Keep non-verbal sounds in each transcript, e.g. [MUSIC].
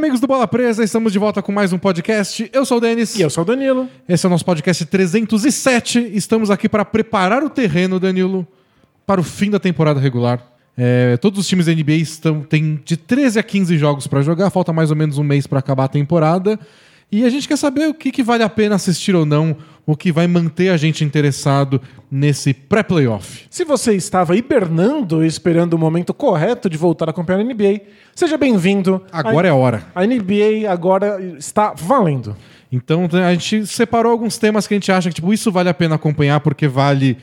amigos do Bola Presa, estamos de volta com mais um podcast. Eu sou o Denis. E eu sou o Danilo. Esse é o nosso podcast 307. Estamos aqui para preparar o terreno, Danilo, para o fim da temporada regular. É, todos os times da NBA estão, têm de 13 a 15 jogos para jogar, falta mais ou menos um mês para acabar a temporada. E a gente quer saber o que, que vale a pena assistir ou não, o que vai manter a gente interessado nesse pré-playoff. Se você estava hibernando, esperando o momento correto de voltar a acompanhar a NBA, seja bem-vindo. Agora é a hora. A NBA agora está valendo. Então a gente separou alguns temas que a gente acha que tipo, isso vale a pena acompanhar porque vale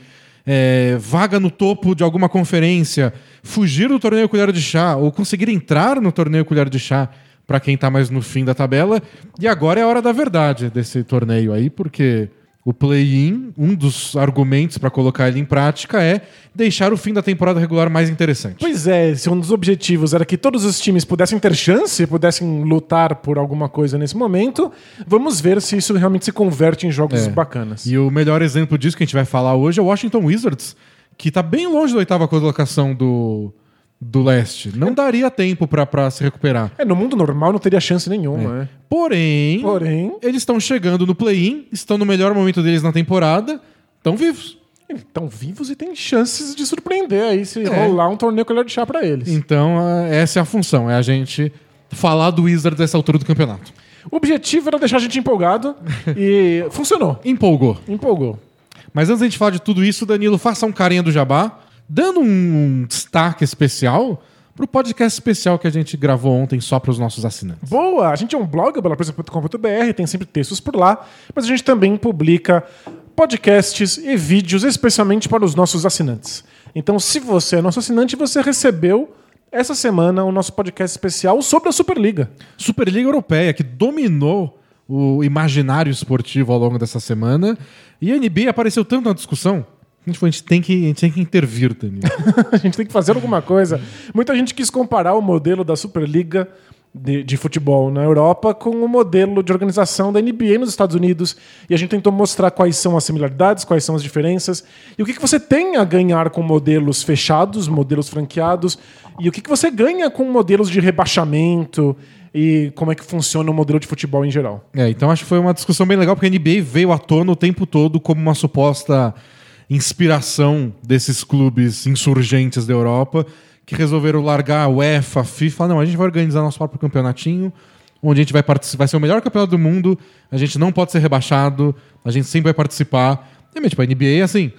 é, vaga no topo de alguma conferência, fugir do torneio colher de chá ou conseguir entrar no torneio colher de chá para quem tá mais no fim da tabela. E agora é a hora da verdade desse torneio aí, porque o play-in, um dos argumentos para colocar ele em prática é deixar o fim da temporada regular mais interessante. Pois é, se um dos objetivos era que todos os times pudessem ter chance, pudessem lutar por alguma coisa nesse momento, vamos ver se isso realmente se converte em jogos É. bacanas. E o melhor exemplo disso que a gente vai falar hoje é o Washington Wizards, que tá bem longe da oitava colocação do, do leste. Não daria tempo para se recuperar. É, no mundo normal não teria chance nenhuma, né? Porém, Porém, eles estão chegando no play-in, estão no melhor momento deles na temporada, estão vivos. estão vivos e têm chances de surpreender aí se É. rolar um torneio colher de chá pra eles. Então, essa é a função, é a gente falar do Wizards dessa altura do campeonato. O objetivo era deixar a gente empolgado e [LAUGHS] funcionou. Empolgou. Empolgou. Mas antes da gente falar de tudo isso, Danilo, faça um carinha do Jabá, dando um destaque especial pro podcast especial que a gente gravou ontem só para os nossos assinantes. Boa! A gente é um blog, belapresa.com.br, tem sempre textos por lá, mas a gente também publica podcasts e vídeos especialmente para os nossos assinantes. Então, se você é nosso assinante, você recebeu essa semana o nosso podcast especial sobre a Superliga. Superliga Europeia, que dominou o imaginário esportivo ao longo dessa semana. E a NBA apareceu tanto na discussão. A gente, falou, a gente, tem, que, a gente tem que intervir, Danilo. [LAUGHS] a gente tem que fazer alguma coisa. Muita gente quis comparar o modelo da Superliga de, de futebol na Europa com o modelo de organização da NBA nos Estados Unidos. E a gente tentou mostrar quais são as similaridades, quais são as diferenças, e o que, que você tem a ganhar com modelos fechados, modelos franqueados, e o que, que você ganha com modelos de rebaixamento e como é que funciona o modelo de futebol em geral. É, então acho que foi uma discussão bem legal, porque a NBA veio à tona o tempo todo como uma suposta inspiração desses clubes insurgentes da Europa que resolveram largar a UEFA, a FIFA. Não, a gente vai organizar nosso próprio campeonatinho, onde a gente vai participar. Vai ser o melhor campeonato do mundo, a gente não pode ser rebaixado, a gente sempre vai participar. E, tipo, a NBA é assim.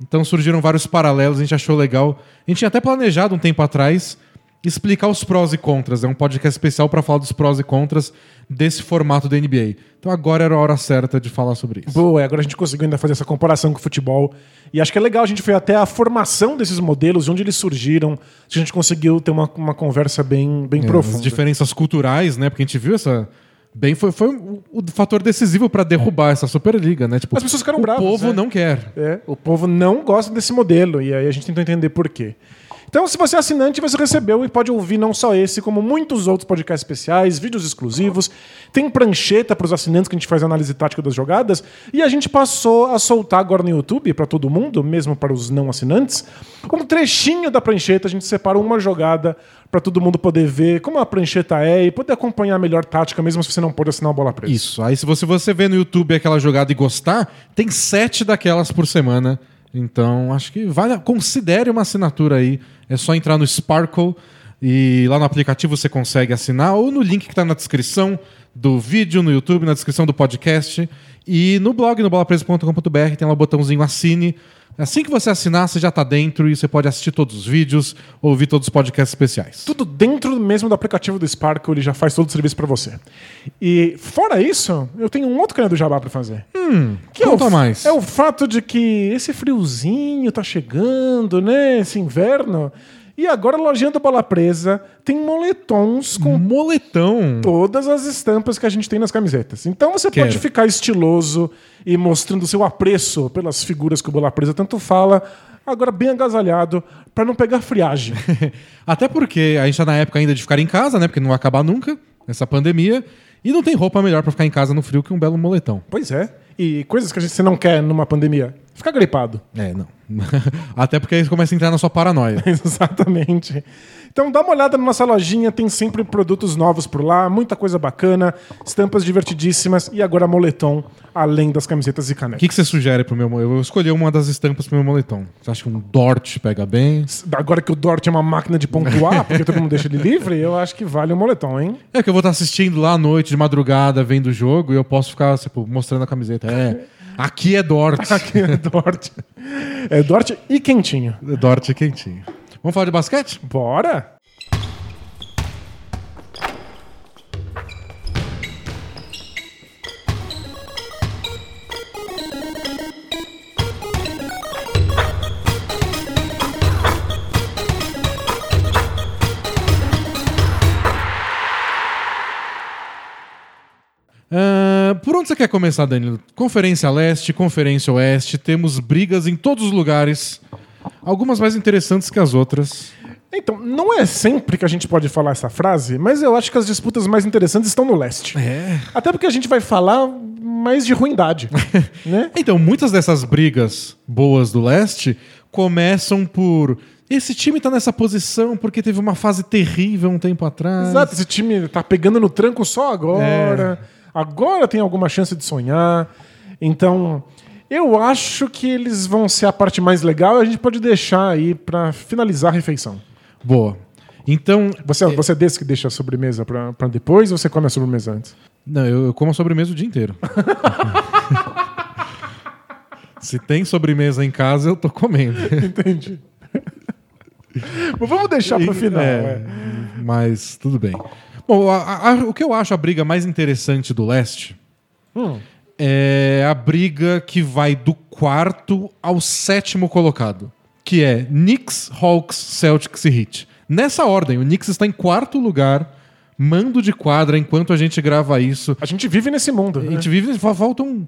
Então surgiram vários paralelos, a gente achou legal. A gente tinha até planejado um tempo atrás explicar os prós e contras. É um podcast especial para falar dos prós e contras desse formato da NBA. Então agora era a hora certa de falar sobre isso. Boa, agora a gente conseguiu ainda fazer essa comparação com o futebol. E acho que é legal, a gente foi até a formação desses modelos, de onde eles surgiram. A gente conseguiu ter uma, uma conversa bem, bem É, profunda. As diferenças culturais, né? Porque a gente viu essa. Bem, foi, foi o o fator decisivo para derrubar essa Superliga, né? Tipo, As pessoas ficaram o bravas, povo né? não quer. É, o povo não gosta desse modelo, e aí a gente tentou entender por quê. Então, se você é assinante, você recebeu e pode ouvir não só esse, como muitos outros podcasts especiais, vídeos exclusivos. Tem prancheta para os assinantes que a gente faz análise tática das jogadas. E a gente passou a soltar agora no YouTube, para todo mundo, mesmo para os não assinantes, um trechinho da prancheta. A gente separa uma jogada para todo mundo poder ver como a prancheta é e poder acompanhar a melhor tática, mesmo se você não pôde assinar o bola presa. Isso. Aí, se você, você vê no YouTube aquela jogada e gostar, tem sete daquelas por semana. Então, acho que vale. Considere uma assinatura aí. É só entrar no Sparkle e lá no aplicativo você consegue assinar, ou no link que está na descrição do vídeo no YouTube, na descrição do podcast. E no blog, no bolapresa.com.br, tem lá o botãozinho assine. Assim que você assinar, você já está dentro e você pode assistir todos os vídeos, ouvir todos os podcasts especiais. Tudo dentro mesmo do aplicativo do Sparkle, ele já faz todo o serviço para você. E fora isso, eu tenho um outro canal do Jabá para fazer. Hum, Que é conta o, mais. É o fato de que esse friozinho tá chegando, né? Esse inverno. E agora a lojinha do Bola Presa tem moletons com Moletão. todas as estampas que a gente tem nas camisetas. Então você Quero. pode ficar estiloso e mostrando seu apreço pelas figuras que o Bola Presa tanto fala, agora bem agasalhado, para não pegar friagem. [LAUGHS] Até porque a gente tá na época ainda de ficar em casa, né? Porque não vai acabar nunca, essa pandemia. E não tem roupa melhor pra ficar em casa no frio que um belo moletão. pois é. E coisas que a gente, você não quer numa pandemia. Fica gripado. É, não. [LAUGHS] Até porque aí começa a entrar na sua paranoia. [LAUGHS] Exatamente. Então dá uma olhada na nossa lojinha, tem sempre produtos novos por lá, muita coisa bacana, estampas divertidíssimas e agora moletom, além das camisetas e O canecas. que, que você sugere pro meu moletom? Eu vou escolher uma das estampas pro meu moletom. Você acha que um Dort pega bem? Agora que o Dort é uma máquina de pontuar, porque todo mundo deixa ele livre, eu acho que vale o moletom, hein? É que eu vou estar assistindo lá à noite, de madrugada, vendo o jogo, e eu posso ficar tipo, mostrando a camiseta. É, [LAUGHS] aqui é Dort. [LAUGHS] Aqui é Dort. É Dort e quentinho. Dort é quentinho. Vamos falar de basquete? Bora! Onde você quer começar, Danilo? Conferência Leste, Conferência Oeste, temos brigas em todos os lugares, algumas mais interessantes que as outras. Então, não é sempre que a gente pode falar essa frase, mas eu acho que as disputas mais interessantes estão no leste. É. Até porque a gente vai falar mais de ruindade, [LAUGHS] né? Então, muitas dessas brigas boas do leste começam por. Esse time tá nessa posição porque teve uma fase terrível um tempo atrás. Exato, esse time tá pegando no tranco só agora. Agora tem alguma chance de sonhar. Então, eu acho que eles vão ser a parte mais legal e a gente pode deixar aí pra finalizar a refeição. Boa. Então. Você, você é desse que deixa a sobremesa pra depois ou você come a sobremesa antes? Não, eu, eu como sobremesa o dia inteiro. [LAUGHS] Se tem sobremesa em casa, eu tô comendo. [LAUGHS] Entendi. Mas vamos deixar pro final. É, é. Mas tudo bem. Bom, a- a- o que eu acho a briga mais interessante do leste Hum. é a briga que vai do quarto ao sétimo colocado, que é Knicks, Hawks, Celtics e Heat. Nessa ordem, o Knicks está em quarto lugar, mando de quadra enquanto a gente grava isso. A gente vive nesse mundo. A né? gente vive, fa- faltam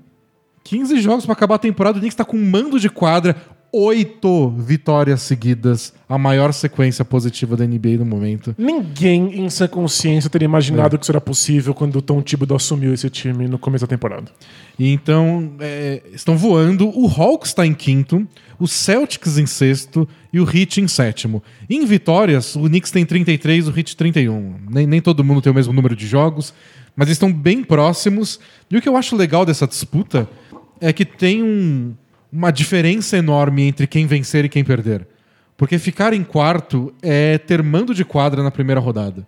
15 jogos para acabar a temporada. O Knicks tá com mando de quadra, oito vitórias seguidas, a maior sequência positiva da NBA no momento. Ninguém em sã consciência teria imaginado que isso era possível quando o Tom Thibodeau assumiu esse time no começo da temporada. E então, é, estão voando. O Hawks está em quinto, o Celtics em sexto e o Heat em sétimo. Em vitórias, o Knicks tem 33, o Heat 31. Nem, nem todo mundo tem o mesmo número de jogos, mas estão bem próximos. E o que eu acho legal dessa disputa é que tem um- uma diferença enorme entre quem vencer e quem perder. Porque ficar em quarto é ter mando de quadra na primeira rodada.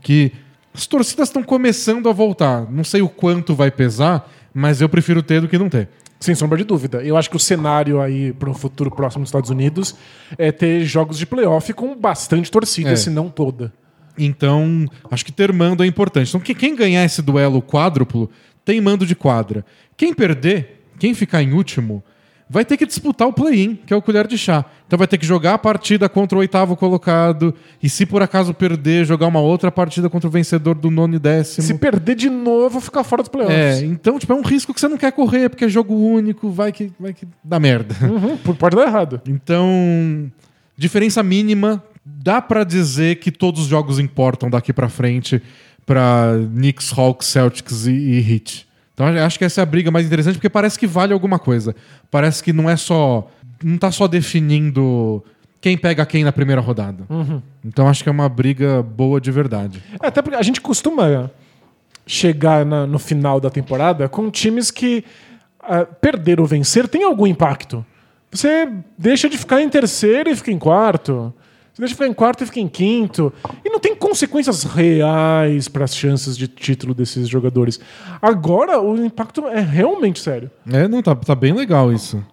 Que as torcidas estão começando a voltar. Não sei o quanto vai pesar, mas eu prefiro ter do que não ter. Sem sombra de dúvida. Eu acho que o cenário aí para o futuro próximo dos Estados Unidos é ter jogos de playoff com bastante torcida, É. se não toda. Então, acho que ter mando é importante. Então, que- quem ganhar esse duelo quádruplo tem mando de quadra. Quem perder, quem ficar em último, vai ter que disputar o play-in, que é o colher de chá. Então vai ter que jogar a partida contra o oitavo colocado. E se por acaso perder, jogar uma outra partida contra o vencedor do nono e décimo. Se perder de novo, ficar fora dos É, playoffs. então, tipo, é um risco que você não quer correr, porque é jogo único, vai que, vai que dá merda. Uhum, por- pode dar errado. Então, diferença mínima, dá pra dizer que todos os jogos importam daqui pra frente pra Knicks, Hawks, Celtics e, e Heat. Então, acho que essa é a briga mais interessante porque parece que vale alguma coisa. Parece que não é só não tá só definindo quem pega quem na primeira rodada. Então, acho que é uma briga boa de verdade. É, até porque a gente costuma chegar na- no final da temporada com times que ah, perder ou vencer tem algum impacto. Você deixa de ficar em terceiro e fica em quarto. Você deixa de ficar em quarto e fica em quinto. E não tem consequências reais para as chances de título desses jogadores. Agora, o impacto é realmente sério. É, não, tá, tá bem legal isso.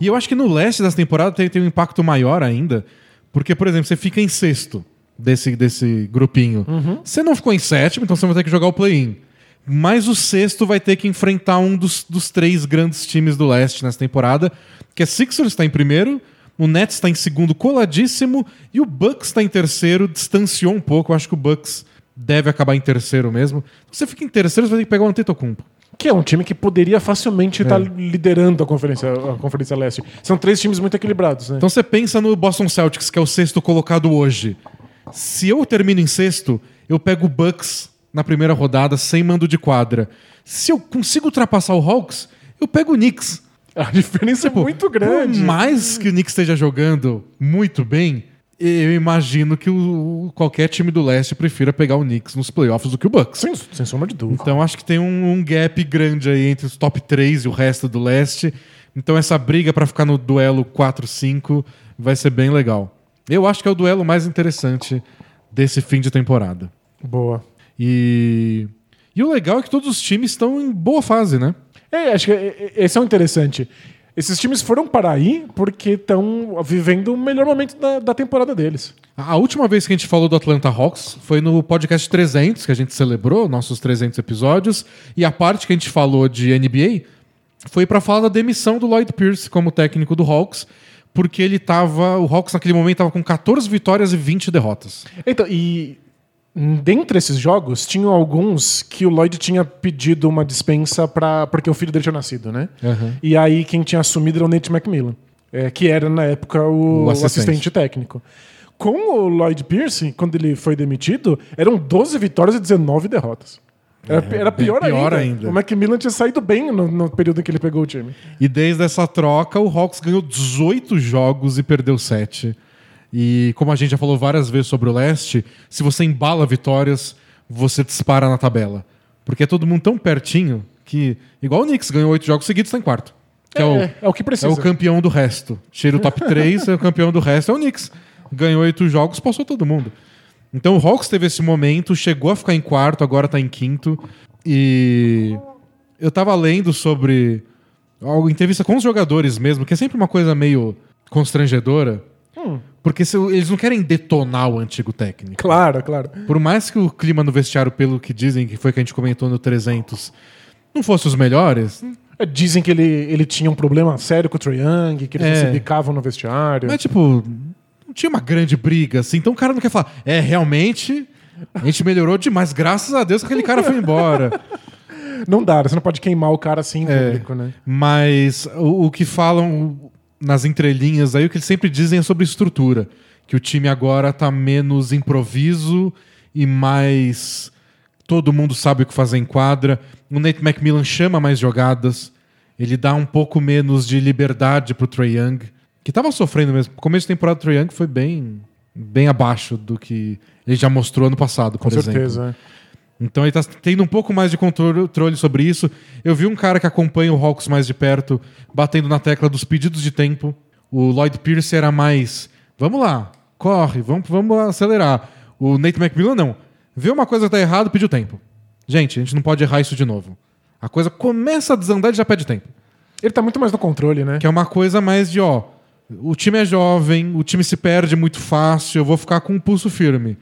E eu acho que no leste das temporadas tem, tem um impacto maior ainda, porque, por exemplo, você fica em sexto desse, desse grupinho. Você não ficou em sétimo, então você vai ter que jogar o play-in. Mas o sexto vai ter que enfrentar um dos, dos três grandes times do leste nessa temporada, que é Sixers está em primeiro, o Nets está em segundo coladíssimo e o Bucks está em terceiro, distanciou um pouco. Eu acho que o Bucks deve acabar em terceiro mesmo. Você fica em terceiro, você vai ter que pegar o Antetokounmpo. Que é um time que poderia facilmente estar liderando a conferência, a conferência Leste. São três times muito equilibrados, né? Então você pensa no Boston Celtics, que é o sexto colocado hoje. Se eu termino em sexto, eu pego o Bucks na primeira rodada sem mando de quadra. Se eu consigo ultrapassar o Hawks, eu pego o Knicks. [LAUGHS] A diferença é muito grande. Por mais que o Knicks esteja jogando muito bem, eu imagino que o, qualquer time do leste prefira pegar o Knicks nos playoffs do que o Bucks. Sem, sem sombra de dúvida. Então acho que tem um, um, gap grande aí entre os top 3 e o resto do leste. Então essa briga para ficar no duelo 4-5 vai ser bem legal. Eu acho que é o duelo mais interessante desse fim de temporada. Boa. E, e o legal é que todos os times estão em boa fase, né? É, acho que é, é, esse é o interessante. Esses times foram para aí porque estão vivendo o melhor momento da, da, temporada deles. A última vez que a gente falou do Atlanta Hawks foi no podcast 300, que a gente celebrou, nossos 300 episódios, e a parte que a gente falou de NBA foi para falar da demissão do Lloyd Pierce como técnico do Hawks, porque ele tava. O Hawks naquele momento estava com 14 vitórias e 20 derrotas. Então, e dentre esses jogos, tinham alguns que o Lloyd tinha pedido uma dispensa para porque o filho dele tinha nascido, né? Uhum. E aí quem tinha assumido era o Nate McMillan, é, que era na época o, o assistente. assistente. técnico. Com o Lloyd Pierce, quando ele foi demitido, eram 12 vitórias e 19 derrotas. Era, é, era pior, pior ainda. ainda. O Macmillan tinha saído bem no, no, período em que ele pegou o time. E desde essa troca, o Hawks ganhou 18 jogos e perdeu 7. E como a gente já falou várias vezes sobre o leste, se você embala vitórias, você dispara na tabela. Porque é todo mundo tão pertinho que, igual o Knicks, ganhou 8 jogos seguidos, está em quarto. Que é, é, o, é o que precisa. É o campeão do resto. Cheira o top 3, é o campeão do resto, é o Knicks. Ganhou 8 jogos, passou todo mundo. Então o Hawks teve esse momento, chegou a ficar em quarto, agora está em quinto. E eu tava lendo sobre algo, entrevista com os jogadores mesmo, que é sempre uma coisa meio constrangedora. Hum. Porque se, eles não querem detonar o antigo técnico. Claro, claro. Por mais que o clima no vestiário, pelo que dizem, que foi que a gente comentou no 300, não fosse os melhores. É, dizem que ele, ele tinha um problema sério com o Trae Young, que eles é. se bicavam no vestiário. Mas, tipo, não tinha uma grande briga, assim. Então o cara não quer falar, é, realmente, a gente melhorou demais. Graças a Deus que aquele cara foi embora. Não dá, você não pode queimar o cara assim em é, público, né? Mas o, o, que falam nas entrelinhas aí, o que eles sempre dizem é sobre estrutura. Que o time agora tá menos improviso e mais. Todo mundo sabe o que fazer em quadra. O Nate McMillan chama mais jogadas. Ele dá um pouco menos de liberdade pro Trey Young que tava sofrendo mesmo. O começo de temporada do Trae Young foi bem, bem abaixo do que ele já mostrou ano passado, por Com exemplo. certeza. É. Então ele tá tendo um pouco mais de controle sobre isso. Eu vi um cara que acompanha o Hawks mais de perto, batendo na tecla dos pedidos de tempo. O Lloyd Pierce era mais, vamos lá, corre, vamos, vamos acelerar. O Nate McMillan não. Vê uma coisa que tá errado, pediu tempo. Gente, a gente não pode errar isso de novo. A coisa começa a desandar e já pede tempo. Ele tá muito mais no controle, né? Que é uma coisa mais de, ó, o time é jovem, o time se perde muito fácil, eu vou ficar com um pulso firme.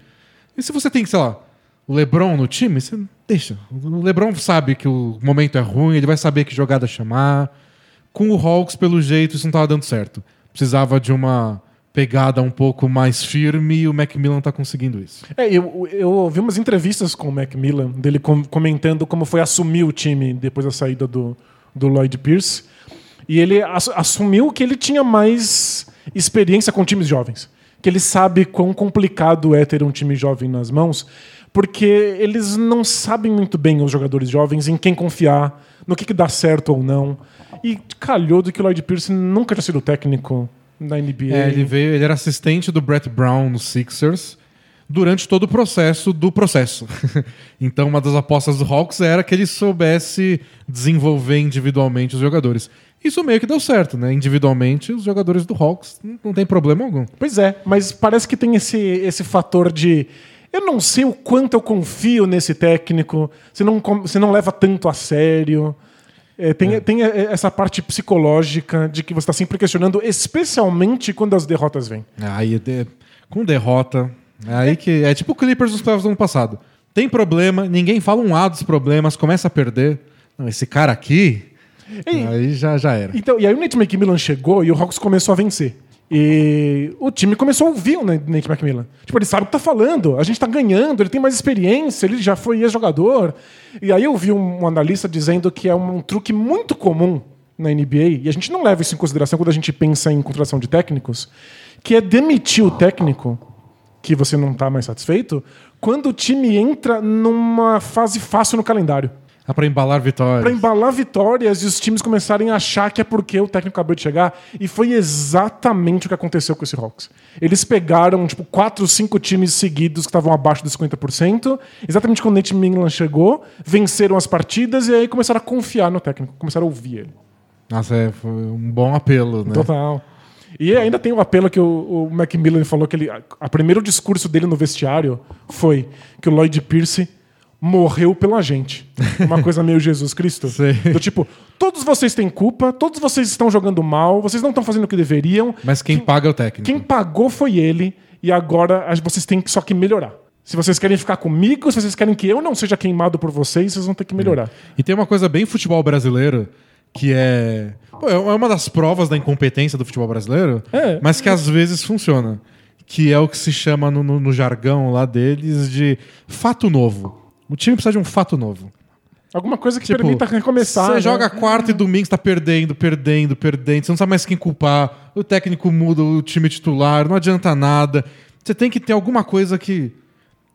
E se você tem, sei lá, o LeBron no time, você deixa. O LeBron sabe que o momento é ruim, ele vai saber que jogada chamar. Com o Hawks, pelo jeito, isso não estava dando certo. Precisava de uma pegada um pouco mais firme e o Macmillan está conseguindo isso. É, eu, eu ouvi umas entrevistas com o Macmillan, dele com, comentando como foi assumir o time depois da saída do, do Lloyd Pierce. E ele assumiu que ele tinha mais experiência com times jovens. Que ele sabe quão complicado é ter um time jovem nas mãos, porque eles não sabem muito bem, os jogadores jovens, em quem confiar, no que, que dá certo ou não. E calhou do que o Lloyd Pierce nunca tinha sido técnico na NBA. É, ele veio, ele era assistente do Brett Brown no Sixers durante todo o processo do processo. [LAUGHS] então, uma das apostas do Hawks era que ele soubesse desenvolver individualmente os jogadores. Isso meio que deu certo, né? Individualmente, os jogadores do Hawks não tem problema algum. Pois é, mas parece que tem esse, esse fator de. Eu não sei o quanto eu confio nesse técnico, se não, se não leva tanto a sério. É, tem, é. tem essa parte psicológica de que você está sempre questionando, especialmente quando as derrotas vêm. Aí, de, com derrota, é aí que. É tipo o Clippers dos playoffs do ano passado. Tem problema, ninguém fala um A dos problemas, começa a perder. Não, esse cara aqui. E, aí já, já era. Então, e aí o Nate McMillan chegou e o Hawks começou a vencer. E o time começou a ouvir o Nate McMillan. Tipo, ele sabe o que tá falando, a gente tá ganhando, ele tem mais experiência, ele já foi ex-jogador. E aí eu vi um, analista dizendo que é um, um, truque muito comum na NBA, e a gente não leva isso em consideração quando a gente pensa em contratação de técnicos, que é demitir o técnico que você não está mais satisfeito, quando o time entra numa fase fácil no calendário. Ah, pra embalar vitórias. Pra embalar vitórias e os times começarem a achar que é porque o técnico acabou de chegar. E foi exatamente o que aconteceu com esse Hawks. Eles pegaram, tipo, quatro, cinco times seguidos que estavam abaixo dos 50%. Exatamente quando o Nate Mingland chegou, venceram as partidas e aí começaram a confiar no técnico, começaram a ouvir ele. Nossa, é, foi um bom apelo, né? Total. E ainda tem o apelo que o, o Macmillan falou que ele. A primeiro discurso dele no vestiário foi que o Lloyd Pierce morreu pela gente. Uma coisa meio Jesus Cristo. [LAUGHS] Do tipo, todos vocês têm culpa, todos vocês estão jogando mal, vocês não estão fazendo o que deveriam. Mas quem paga é o técnico. Quem pagou foi ele, e agora vocês têm que só que melhorar. Se vocês querem ficar comigo, se vocês querem que eu não seja queimado por vocês, vocês vão ter que melhorar. E tem uma coisa bem futebol brasileiro, que é. pô, é uma das provas da incompetência do futebol brasileiro, É. mas que às vezes funciona. Que é o que se chama no, no- no jargão lá deles de fato novo. O time precisa de um fato novo. Alguma coisa que Tipo, permita recomeçar. Você né? joga quarta e domingo, você tá perdendo, perdendo, perdendo. Você não sabe mais quem culpar. O técnico muda o time titular, não adianta nada. Você tem que ter alguma coisa que.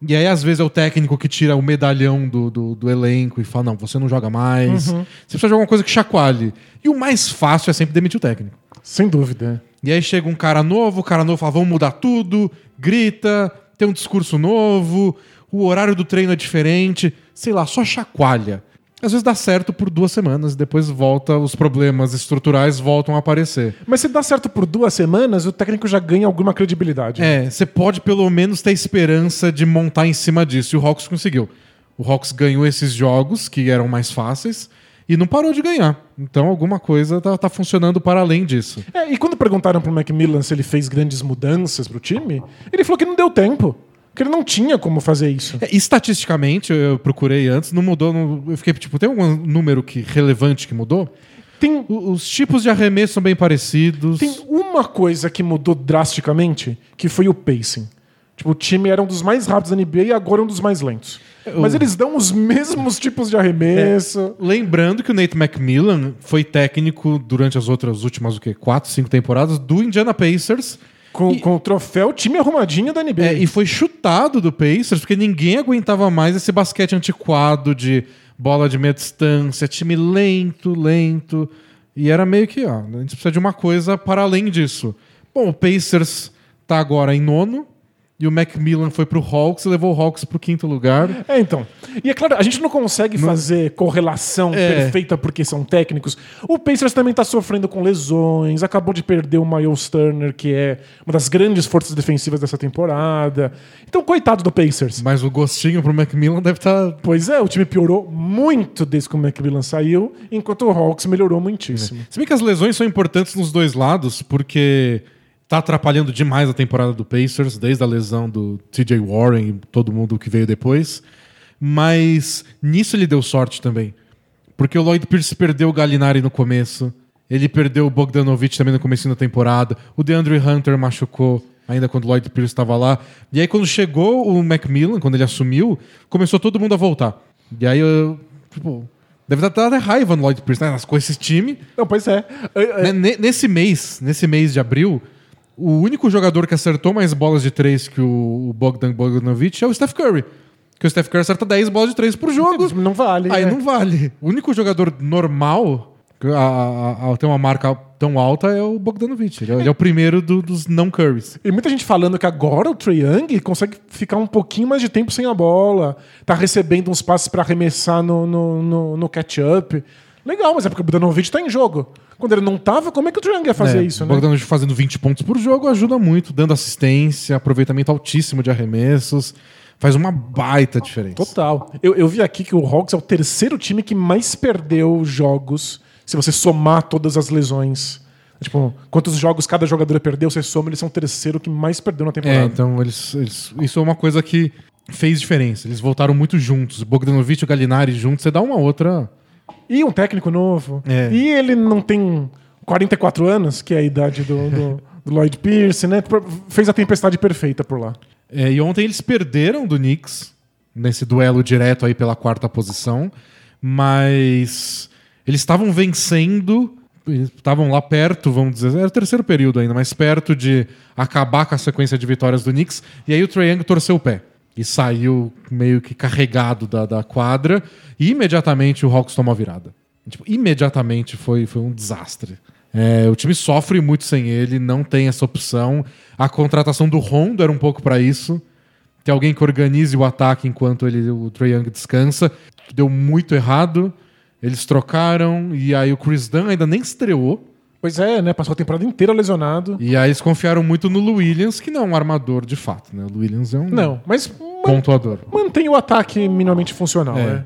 E aí, às vezes, é o técnico que tira o medalhão do, do, do elenco e fala: não, você não joga mais. Uhum. Você precisa de alguma coisa que chacoalhe. E o mais fácil é sempre demitir o técnico. Sem dúvida. E aí chega um cara novo, o cara novo fala: vamos mudar tudo, grita, tem um discurso novo, o horário do treino é diferente, sei lá, só chacoalha. Às vezes dá certo por duas semanas, depois volta, os problemas estruturais voltam a aparecer. Mas se dá certo por duas semanas, o técnico já ganha alguma credibilidade. É, você pode pelo menos ter esperança de montar em cima disso. E o Hawks conseguiu. O Hawks ganhou esses jogos, que eram mais fáceis, e não parou de ganhar. Então alguma coisa tá, tá funcionando para além disso. É, e quando perguntaram pro Macmillan se ele fez grandes mudanças pro time, ele falou que não deu tempo. Que ele não tinha como fazer isso. É, estatisticamente, eu procurei antes, não mudou. não- eu fiquei tipo, tem algum número que, relevante que mudou? Tem, Os tipos de arremesso são bem parecidos. tem uma coisa que mudou drasticamente, que foi o pacing. Tipo, o time era um dos mais rápidos da NBA e agora é um dos mais lentos. Mas o- eles dão os [LAUGHS] mesmos tipos de arremesso. Lembrando que o Nate McMillan foi técnico durante as outras últimas, o quê? Quatro, cinco temporadas do Indiana Pacers. Com, E- com o troféu time arrumadinho da NBA. É, e foi chutado do Pacers porque ninguém aguentava mais esse basquete antiquado de bola de meia distância, time lento, lento. E era meio que, ó, a gente precisa de uma coisa para além disso. Bom, o Pacers tá agora em nono e o Macmillan foi pro Hawks e levou o Hawks pro quinto lugar. É, então. E é claro, a gente não consegue fazer correlação É. perfeita porque são técnicos. O Pacers também está sofrendo com lesões, acabou de perder o Miles Turner, que é uma das grandes forças defensivas dessa temporada. Então, coitado do Pacers. Mas o gostinho pro Macmillan deve estar. Pois é, o time piorou muito desde que o McMillan saiu, enquanto o Hawks melhorou muitíssimo. Se bem que as lesões são importantes nos dois lados, porque tá atrapalhando demais a temporada do Pacers, desde a lesão do TJ Warren e todo mundo que veio depois. Mas nisso ele deu sorte também. Porque o Lloyd Pierce perdeu o Gallinari no começo. Ele perdeu o Bogdanovich também no começo da temporada. O DeAndre Hunter machucou ainda quando o Lloyd Pierce estava lá. E aí quando chegou o Macmillan, quando ele assumiu, começou todo mundo a voltar. E aí eu, tipo, deve dar até raiva no Lloyd Pierce, né? Com esse time, Não, pois é. Né, ne- Nesse mês, nesse mês de abril, o único jogador que acertou mais bolas de três que o Bogdan Bogdanovic é o Steph Curry. Que o Steph Curry acerta 10 bolas de três por jogo. Não vale. Aí é. não vale. O único jogador normal a, a, a ter uma marca tão alta é o Bogdanovic. Ele é, ele é o primeiro do- dos não Currys. E muita gente falando que agora o Trae Young consegue ficar um pouquinho mais de tempo sem a bola, tá recebendo uns passes para arremessar no, no, no, no catch-up. Legal, mas é porque o Bogdanovic tá em jogo. Quando ele não tava, como é que o Young ia fazer É, isso, o né? Bogdanovic fazendo 20 pontos por jogo ajuda muito, dando assistência, aproveitamento altíssimo de arremessos. Faz uma baita diferença. Total. Eu, eu vi aqui que o Hawks é o terceiro time que mais perdeu jogos, se você somar todas as lesões. Tipo, quantos jogos cada jogador perdeu, você soma, eles são o terceiro que mais perdeu na É, temporada. então eles, eles- isso é uma coisa que fez diferença. Eles voltaram muito juntos. Bogdanovic e o Gallinari juntos, você dá uma outra. E um técnico novo. É. E ele não tem 44 anos, que é a idade do, do, do Lloyd Pierce, né? Fez a tempestade perfeita por lá. É, e ontem eles perderam do Knicks nesse duelo direto aí pela quarta posição, mas eles estavam vencendo, estavam lá perto, vamos dizer, era o terceiro período ainda, mas perto de acabar com a sequência de vitórias do Knicks, e aí o Trae Young torceu o pé. E saiu meio que carregado da, da quadra. E imediatamente o Hawks tomou a virada. Tipo, imediatamente foi, foi um desastre. É, o time sofre muito sem ele, não tem essa opção. A contratação do Rondo era um pouco para isso. Ter alguém que organize o ataque enquanto ele, o Trae Young descansa. Deu muito errado. Eles trocaram e aí o Chris Dunn ainda nem estreou. Pois é, né? Passou a temporada inteira lesionado. E aí eles confiaram muito no Williams, que não é um armador de fato, né? O Williams é um Não, mas pontuador. mantém o ataque minimamente funcional, É. né?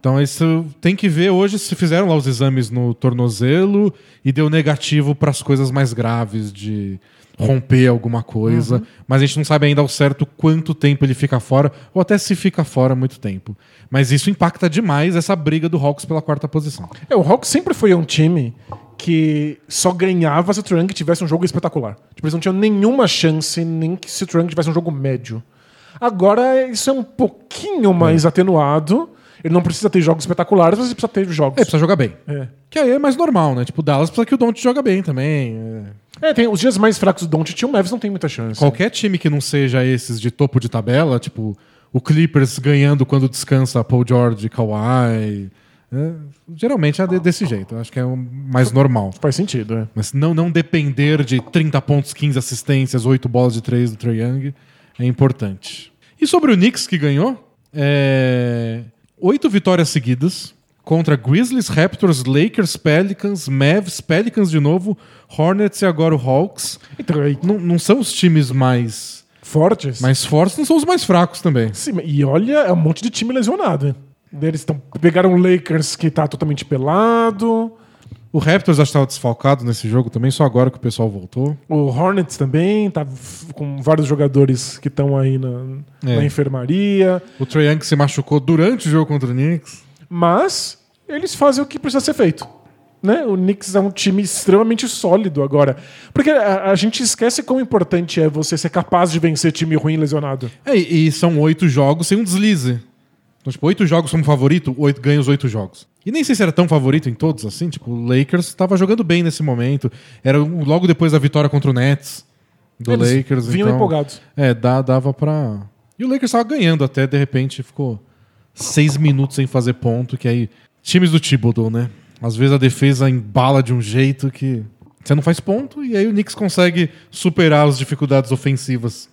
Então isso tem que ver hoje se fizeram lá os exames no tornozelo e deu negativo para as coisas mais graves de romper alguma coisa, mas a gente não sabe ainda ao certo quanto tempo ele fica fora ou até se fica fora muito tempo. Mas isso impacta demais essa briga do Hawks pela quarta posição. É, o Hawks sempre foi um time que só ganhava se o Trunk tivesse um jogo espetacular. Tipo, eles não tinham nenhuma chance nem que se o Trunk tivesse um jogo médio. Agora, isso é um pouquinho mais atenuado. Ele não precisa ter jogos espetaculares, mas ele precisa ter jogos. É, precisa jogar bem. É. Que aí é mais normal, né? Tipo, o Dallas precisa que o Don't joga bem também. É. É, tem os dias mais fracos do Doncic, o Mavis não tem muita chance. Qualquer time que não seja esses de topo de tabela, tipo o Clippers ganhando quando descansa Paul George, Kawhi, é, geralmente é de- desse jeito. Eu acho que é o mais normal. Faz sentido, é. Mas não, não depender de 30 pontos, 15 assistências, 8 bolas de 3 do Trae Young é importante. E sobre o Knicks que ganhou, é... oito vitórias seguidas contra Grizzlies, Raptors, Lakers, Pelicans, Mavs, Pelicans de novo, Hornets e agora o Hawks. Então, aí, Não, não são os times mais, fortes. mais fortes, não são os mais fracos também. Sim, e olha, é um monte de time lesionado. Eles tão, pegaram o Lakers que tá totalmente pelado. O Raptors acho que estava desfalcado nesse jogo também, só agora que o pessoal voltou. O Hornets também tá com vários jogadores que estão aí na, É. na enfermaria. O Trae Young se machucou durante o jogo contra o Knicks. Mas eles fazem o que precisa ser feito. Né? O Knicks é um time extremamente sólido agora. Porque a, a gente esquece quão importante é você ser capaz de vencer time ruim lesionado. É, e são oito jogos sem um deslize. Então, tipo, oito jogos como favorito, oito, ganha os oito jogos. E nem sei se era tão favorito em todos assim. Tipo, o Lakers estava jogando bem nesse momento. Era logo depois da vitória contra o Nets do Eles Lakers. vinham então, empolgados. É, dava pra. E o Lakers tava ganhando até, de repente ficou seis minutos sem fazer ponto, que aí. Times do Thibodeau, né? Às vezes a defesa embala de um jeito que você não faz ponto, e aí o Knicks consegue superar as dificuldades ofensivas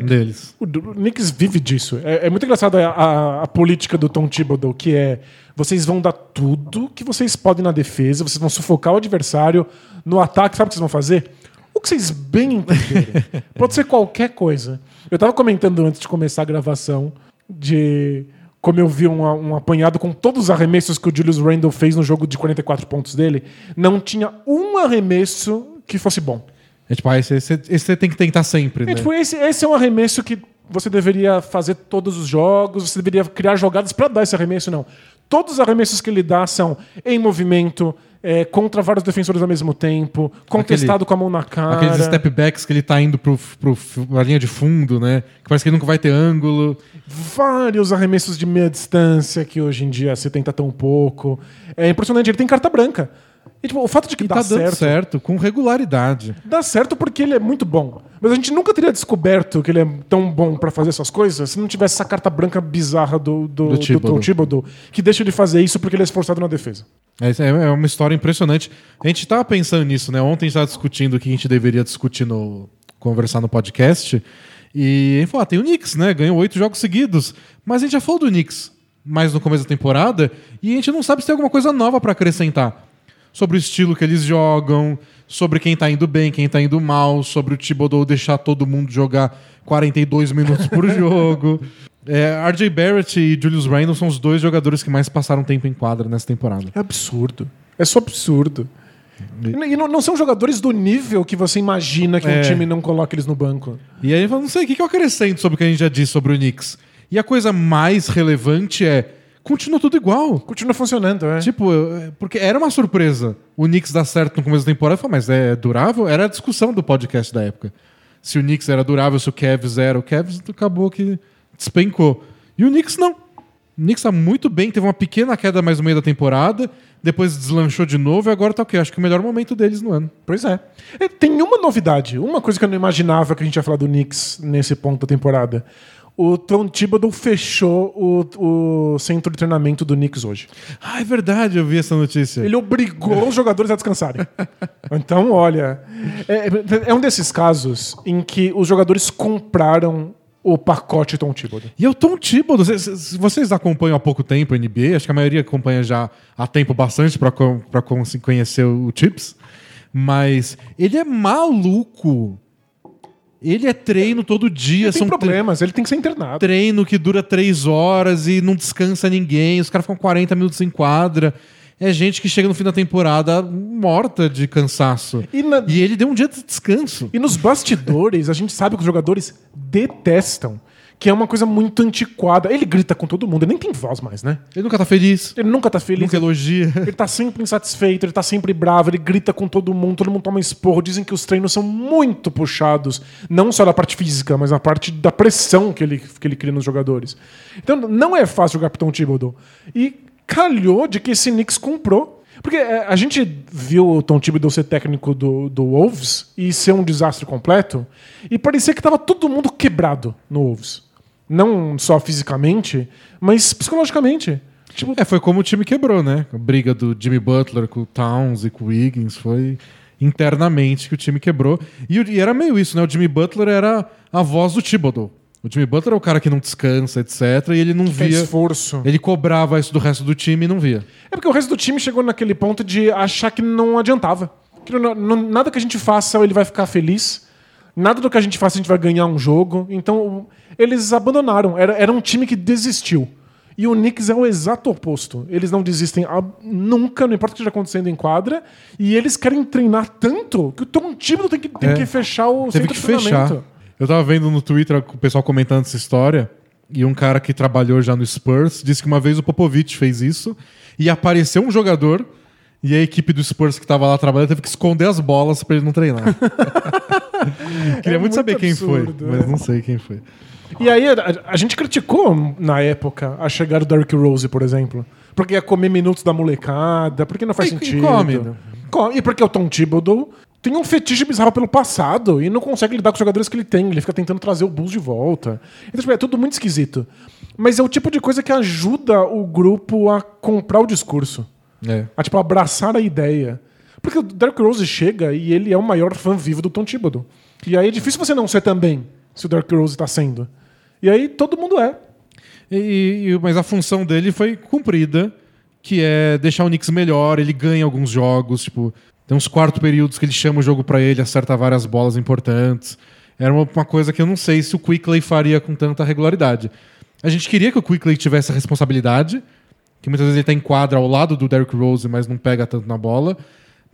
deles. O, o Knicks vive disso. É, é muito engraçado a, a- a política do Tom Thibodeau, que é vocês vão dar tudo que vocês podem na defesa, vocês vão sufocar o adversário. No ataque, sabe o que vocês vão fazer? O que vocês bem entenderem. [LAUGHS] Pode ser qualquer coisa. Eu tava comentando antes de começar a gravação de como eu vi um, um apanhado com todos os arremessos que o Julius Randle fez no jogo de 44 pontos dele. Não tinha um arremesso que fosse bom. É tipo, ah, esse, esse- esse você tem que tentar sempre, É, né? tipo, esse, esse é um arremesso que você deveria fazer todos os jogos, você deveria criar jogadas para dar esse arremesso, não. Todos os arremessos que ele dá são em movimento, é, contra vários defensores ao mesmo tempo, contestado com a mão na cara. Aqueles step backs que ele tá indo pro, pro, pra linha de fundo, né? Que parece que ele nunca vai ter ângulo. Vários arremessos de meia distância que hoje em dia se tenta tão pouco. É impressionante, ele tem carta branca. E, tipo, o fato de que E dá tá dando certo, certo, com regularidade. dá certo porque ele é muito bom. Mas a gente nunca teria descoberto que ele é tão bom pra fazer essas coisas se não tivesse essa carta branca bizarra do, do, Do do, Thibodeau. Tom Thibodeau, que deixa ele fazer isso porque ele é esforçado na defesa. É, é uma história impressionante. A gente tava pensando nisso, né? Ontem a gente tava discutindo o que a gente deveria discutir no. conversar no podcast. E a gente falou: ah, tem o Knicks, né? Ganhou oito jogos seguidos. Mas a gente já falou do Knicks mais no começo da temporada. E a gente não sabe se tem alguma coisa nova pra acrescentar. Sobre o estilo que eles jogam, sobre quem tá indo bem, quem tá indo mal, sobre o Thibodeau deixar todo mundo jogar 42 minutos por [LAUGHS] jogo. É, RJ Barrett e Julius Randle são os dois jogadores que mais passaram tempo em quadra nessa temporada. É absurdo. É só absurdo. E, não, não são jogadores do nível que você imagina que É. um time não coloca eles no banco. E aí eu não sei, o que que eu acrescento sobre o que a gente já disse sobre o Knicks? E a coisa mais relevante é, continua tudo igual. Continua funcionando, é. Tipo, eu- porque era uma surpresa o Knicks dar certo no começo da temporada. Eu falei, mas é durável? Era a discussão do podcast da época. Se o Knicks era durável, se o Cavs era. O Cavs acabou que despencou. E o Knicks não. O Knicks tá muito bem, teve uma pequena queda mais no meio da temporada, depois deslanchou de novo e agora tá o quê? Acho que o melhor momento deles no ano. Pois é. É, Tem uma novidade, uma coisa que eu não imaginava que a gente ia falar do Knicks nesse ponto da temporada. O Tom Thibodeau fechou o, o centro de treinamento do Knicks hoje. Ah, é verdade, eu vi essa notícia. Ele obrigou os jogadores a descansarem. [LAUGHS] Então, olha, é, é um desses casos em que os jogadores compraram o pacote Tom Thibodeau. E é o Tom Thibodeau, vocês, vocês acompanham há pouco tempo a NBA, acho que a maioria acompanha já há tempo bastante para conhecer o Chips, mas ele é maluco ele é treino todo dia. Ele tem são problemas, ele tem que ser internado. Treino que dura três horas e não descansa ninguém. Os caras ficam 40 minutos em quadra. É gente que chega no fim da temporada morta de cansaço. E, na... e ele deu um dia de descanso. E nos bastidores, a gente sabe que os jogadores detestam que é uma coisa muito antiquada. Ele grita com todo mundo, ele nem tem voz mais, né? Ele nunca tá feliz. Ele nunca tá feliz. Nunca elogia. Ele tá sempre insatisfeito, ele tá sempre bravo, ele grita com todo mundo, todo mundo toma esporro. Dizem que os treinos são muito puxados, não só da parte física, mas na parte da pressão que ele, que ele cria nos jogadores. Então não é fácil jogar Capitão Thibodeau. E calhou de que esse Knicks comprou porque é, a gente viu o Tom Thibodeau ser técnico do, do Wolves e ser um desastre completo, e parecia que estava todo mundo quebrado no Wolves. Não só fisicamente, mas psicologicamente. Tipo... É, foi como o time quebrou, né? A briga do Jimmy Butler com o Towns e com o Wiggins foi internamente que o time quebrou. E, e, era meio isso, né? O Jimmy Butler era a voz do Thibodeau. O Jimmy Butler é o cara que não descansa, etc. E ele não que via. esforço. Ele cobrava isso do resto do time e não via. É porque o resto do time chegou naquele ponto de achar que não adiantava. Que não, não, nada que a gente faça ele vai ficar feliz. Nada do que a gente faça a gente vai ganhar um jogo. Então eles abandonaram. Era, era um time que desistiu. E o Knicks é o exato oposto. Eles não desistem nunca, não importa o que esteja acontecendo em quadra. E eles querem treinar tanto que o Tom Thibodeau tem que, tem é. que fechar o Teve centro que de fechar. Eu tava vendo no Twitter o pessoal comentando essa história. E um cara que trabalhou já no Spurs disse que uma vez o Popovich fez isso. E apareceu um jogador. E a equipe do Spurs que tava lá trabalhando teve que esconder as bolas para ele não treinar. [LAUGHS] Queria é muito, saber absurdo, quem foi, mas não sei quem foi. E aí, a, a, gente criticou na época a chegada do Derrick Rose, por exemplo. Porque ia comer minutos da molecada, porque não faz e, sentido. E come. Né? E porque o Tom Thibodeau tem um fetiche bizarro pelo passado e não consegue lidar com os jogadores que ele tem. Ele fica tentando trazer o Bulls de volta. Então, tipo, é tudo muito esquisito. Mas é o tipo de coisa que ajuda o grupo a comprar o discurso. É. A, tipo, abraçar a ideia. Porque o Derrick Rose chega e ele é o maior fã vivo do Tom Thibodeau. E aí é difícil você não ser também, se o Derrick Rose está sendo. E aí todo mundo é. E, e, mas a função dele foi cumprida, que é deixar o Knicks melhor, ele ganha alguns jogos, tipo, tem uns quartos períodos que ele chama o jogo para ele, acerta várias bolas importantes. Era uma, uma, coisa que eu não sei se o Quickley faria com tanta regularidade. A gente queria que o Quickley tivesse a responsabilidade, que muitas vezes ele tá em quadra ao lado do Derrick Rose, mas não pega tanto na bola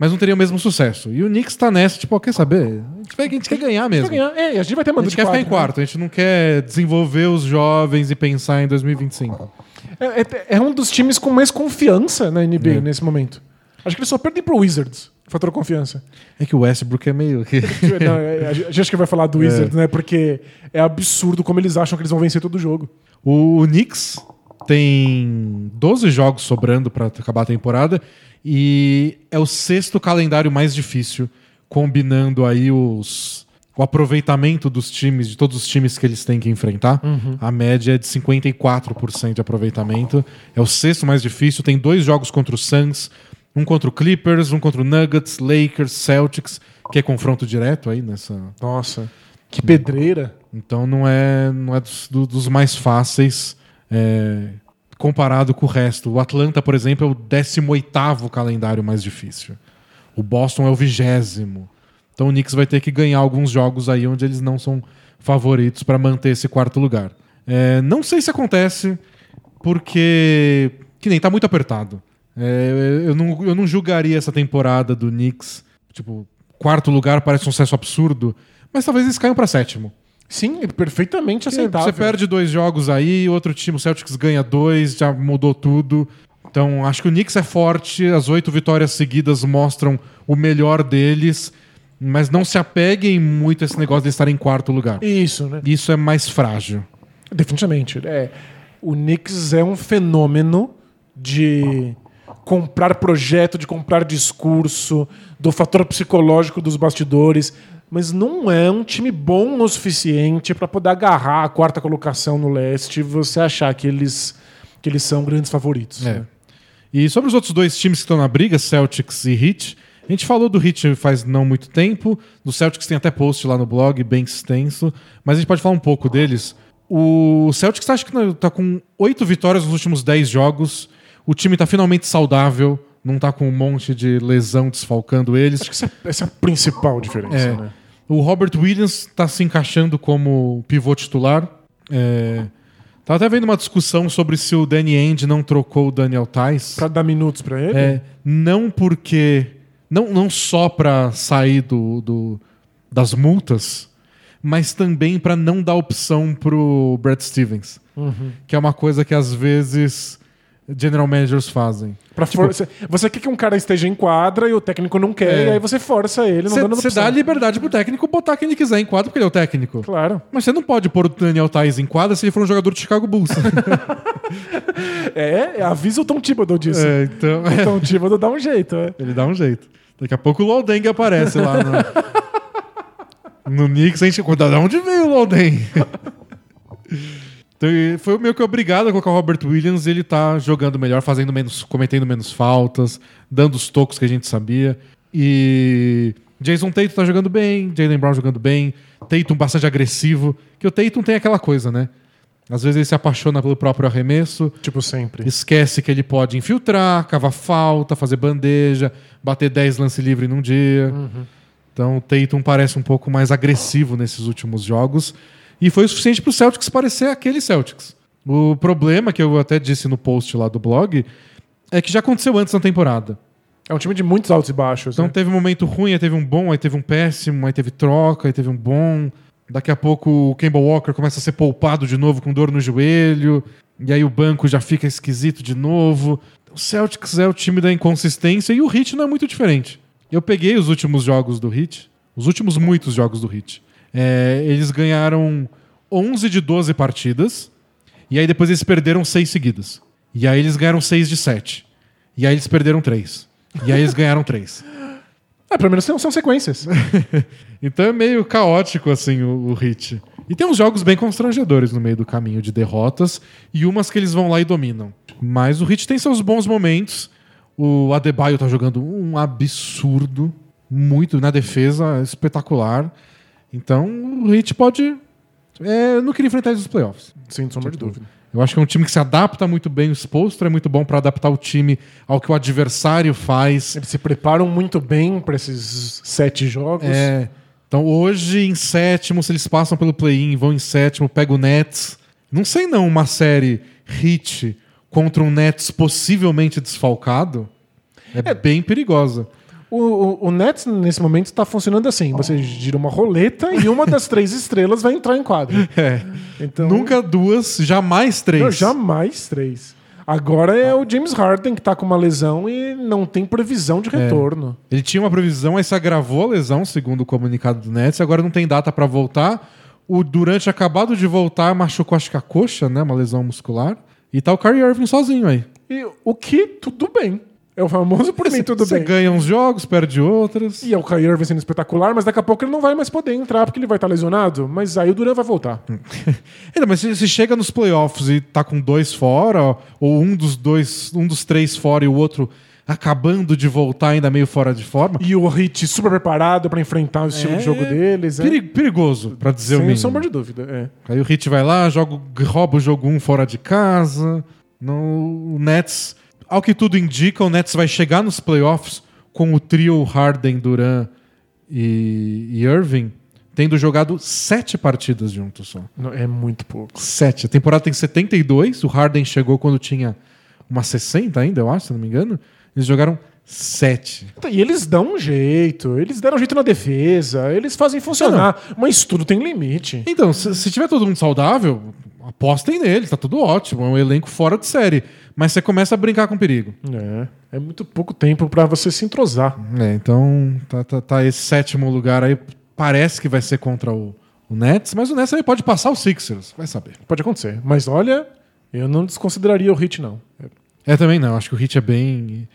mas não teria o mesmo sucesso. E o Knicks tá nessa, tipo, quer saber? A gente, vai, a gente quer ganhar mesmo. A gente, ganhar. É, a gente vai ter A gente quer ficar em quarto, né? a gente não quer desenvolver os jovens e pensar em 2025. É, é, é um dos times com mais confiança na NBA é. nesse momento. Acho que eles só perdem pro Wizards. Fator confiança. É que o Westbrook é meio. [LAUGHS] não, é, a gente acha que vai falar do é. Wizards, né? Porque é absurdo como eles acham que eles vão vencer todo o jogo. O, o Knicks tem 12 jogos sobrando para acabar a temporada e é o sexto calendário mais difícil, combinando aí os, o aproveitamento dos times, de todos os times que eles têm que enfrentar. Uhum. A média é de 54% de aproveitamento. É o sexto mais difícil. Tem dois jogos contra o Suns, um contra o Clippers, um contra o Nuggets, Lakers, Celtics, que é confronto direto aí nessa. Nossa, que pedreira! Então não é, não é dos, dos mais fáceis. É, comparado com o resto. O Atlanta, por exemplo, é o 18 calendário mais difícil. O Boston é o vigésimo. Então o Knicks vai ter que ganhar alguns jogos aí onde eles não são favoritos para manter esse quarto lugar. É, não sei se acontece, porque. Que nem tá muito apertado. É, eu, não, eu não julgaria essa temporada do Knicks. Tipo, quarto lugar parece um sucesso absurdo, mas talvez eles caiam para sétimo. Sim, perfeitamente aceitável. Você perde dois jogos aí, outro time, o Celtics ganha dois, já mudou tudo. Então, acho que o Knicks é forte, as oito vitórias seguidas mostram o melhor deles, mas não se apeguem muito a esse negócio de estar em quarto lugar. Isso, né? Isso é mais frágil. Definitivamente. É, o Knicks é um fenômeno de comprar projeto, de comprar discurso, do fator psicológico dos bastidores mas não é um time bom o suficiente para poder agarrar a quarta colocação no leste e você achar que eles, que eles são grandes favoritos. É. né? E sobre os outros dois times que estão na briga, Celtics e Heat, a gente falou do Heat faz não muito tempo, do Celtics tem até post lá no blog, bem extenso, mas a gente pode falar um pouco deles. O Celtics acho que tá com oito vitórias nos últimos dez jogos, o time tá finalmente saudável, não tá com um monte de lesão desfalcando eles. Acho que essa, essa é a principal diferença. É. Né? O Robert Williams está se encaixando como pivô titular. É... Tava até vendo uma discussão sobre se o Danny Ainge não trocou o Daniel Tais. Para dar minutos para ele. É, não porque. Não, não só para sair do, do- das multas, mas também para não dar opção pro Brad Stevens. Que é uma coisa que às vezes general managers fazem. Pra Tipo- for- você- quer que um cara esteja em quadra e o técnico não quer, É. e aí você força ele, não dando Você dá liberdade pro técnico botar quem ele quiser em quadro, porque ele é o técnico. Claro. Mas você não pode pôr o Daniel Tais em quadra se ele for um jogador de Chicago Bulls. [LAUGHS] É, é, avisa o Tom Thibodeau disso. É, então, O Tom Thibodeau dá um jeito, é. ele dá um jeito. Daqui a pouco o Lodeng aparece lá no, [LAUGHS] no Knicks. A gente de onde veio o Lodeng. [LAUGHS] Então, foi meio que obrigado a colocar o Robert Williams. Ele tá jogando melhor, fazendo menos, cometendo menos faltas, dando os tocos que a gente sabia. E Jason Tatum tá jogando bem, Jalen Brown jogando bem, Tatum bastante agressivo. Que o Tatum tem aquela coisa, né? Às vezes ele se apaixona pelo próprio arremesso, Tipo sempre. esquece que ele pode infiltrar, cavar falta, fazer bandeja, bater 10 lance livre num dia. Então o Tatum parece um pouco mais agressivo nesses últimos jogos. E foi o suficiente pro Celtics parecer aquele Celtics. O problema, que eu até disse no post lá do blog, é que já aconteceu antes na temporada. É um time de muitos altos e baixos. Então né? teve um momento ruim, aí teve um bom, aí teve um péssimo, aí teve troca, aí teve um bom. Daqui a pouco o Kemba Walker começa a ser poupado de novo com dor no joelho. E aí o banco já fica esquisito de novo. O Celtics é o time da inconsistência e o Heat não é muito diferente. Eu peguei os últimos jogos do Heat, os últimos muitos jogos do Heat. É, eles ganharam 11 de 12 partidas e aí depois eles perderam 6 seguidas. E aí eles ganharam 6 de 7. E aí eles perderam 3. E aí eles ganharam 3. Ah, pelo menos são, são sequências. [LAUGHS] Então é meio caótico, assim, o, o hit. E tem uns jogos bem constrangedores no meio do caminho de derrotas e umas que eles vão lá e dominam. Mas o hit tem seus bons momentos. O Adebayo tá jogando um absurdo, muito na defesa, espetacular. Então o hit pode. É, eu não queria enfrentar eles nos playoffs. Sem sombra de dúvida. Eu acho que é um time que se adapta muito bem. O Spolstra é muito bom para adaptar o time ao que o adversário faz. Eles se preparam muito bem para esses sete jogos. É. Então hoje em sétimo, se eles passam pelo play-in, vão em sétimo, pega o Nets. Não sei não, uma série hit contra um Nets possivelmente desfalcado é, bem perigosa. O, o, o Nets, nesse momento, está funcionando assim. Você gira uma roleta e uma das [LAUGHS] três estrelas vai entrar em quadro. É. Então, Nunca duas, jamais três. Não, jamais três. Agora é o James Harden que tá com uma lesão e não tem previsão de retorno. Ele tinha uma previsão, aí se agravou a lesão, segundo o comunicado do Nets, agora não tem data para voltar. O Durant acabado de voltar, machucou acho que a coxa, né? Uma lesão muscular. E tá o Kyrie Irving sozinho aí. E o que tudo bem. É o famoso por mim tudo Você bem. ganha uns jogos, perde outros. E é o Kyrie Irving sendo espetacular, mas daqui a pouco ele não vai mais poder entrar porque ele vai estar lesionado. Mas aí o Durant vai voltar. [LAUGHS] Ainda, mas se, se chega nos playoffs e tá com dois fora, ou um dos dois, um dos três fora e o outro acabando de voltar ainda meio fora de forma, E o Hit super preparado para enfrentar o estilo É de jogo deles. É. peri- perigoso, pra dizer o Sem mínimo. sombra de dúvida. É. Aí o Hit vai lá, joga, rouba o jogo 1 fora de casa. No o Nets, ao que tudo indica, o Nets vai chegar nos playoffs com o trio Harden, Duran e, Irving tendo jogado sete partidas juntos só. Não, é muito pouco. Sete. A temporada tem 72. O Harden chegou quando tinha umas 60 ainda, eu acho, se não me engano. Eles jogaram sete. E eles dão um jeito, eles deram um jeito na defesa, eles fazem funcionar. Mas tudo tem limite. Então, se, se tiver todo mundo saudável, apostem neles, tá tudo ótimo. É um elenco fora de série. Mas você começa a brincar com perigo. É, é muito pouco tempo para você se entrosar. É, então tá, tá, tá esse sétimo lugar aí. Parece que vai ser contra o, o Nets, mas o Nets aí pode passar o Sixers, vai saber. Pode acontecer. Mas olha, eu não desconsideraria o Hit, não. É também não, acho que o Hit é bem.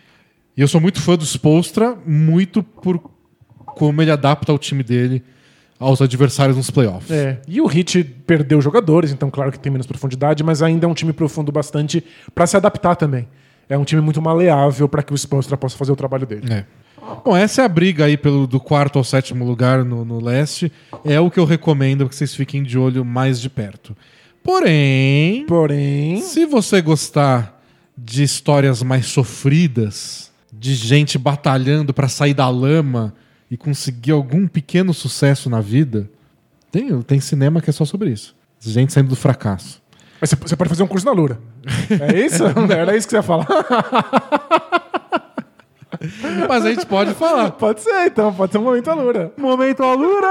E eu sou muito fã do Spolstra, muito por como ele adapta o time dele. Aos adversários nos playoffs. É. E o Heat perdeu jogadores, então claro que tem menos profundidade, mas ainda é um time profundo bastante para se adaptar também. É um time muito maleável para que o Spolstra possa fazer o trabalho dele. É. Bom, essa é a briga aí pelo, do quarto ao sétimo lugar no, no leste. É o que eu recomendo que vocês fiquem de olho mais de perto. Porém, Porém, se você gostar de histórias mais sofridas, de gente batalhando pra sair da lama e conseguir algum pequeno sucesso na vida, tem, tem cinema que é só sobre isso. Gente saindo do fracasso. mas você- pode fazer um curso na Lura. É isso? [LAUGHS] Era isso que você ia falar? [LAUGHS] Mas a gente pode falar. Pode ser, então. Pode ser um momento Alura. Momento Alura.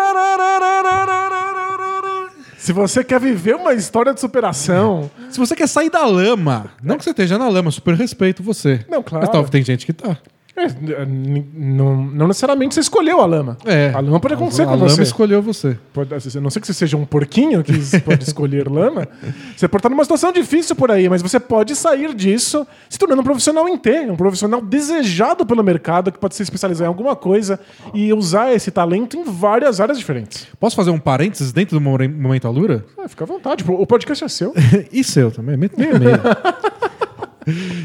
Se você quer viver uma história de superação, Se você quer sair da lama, não que você esteja na lama, super respeito você. Não, claro. Mas talvez tem gente que tá. É, não, não necessariamente você escolheu a lama. É. A lama pode acontecer a com lama você. escolheu você. Pode, a não ser que você seja um porquinho que pode [LAUGHS] escolher lama. Você pode estar numa situação difícil por aí, mas você pode sair disso se tornando um profissional T, um profissional desejado pelo mercado, que pode se especializar em alguma coisa e usar esse talento em várias áreas diferentes. Posso fazer um parênteses dentro do Momento Alura? Ah, fica à vontade, o podcast é seu. [LAUGHS] e seu também, meio meio. [LAUGHS]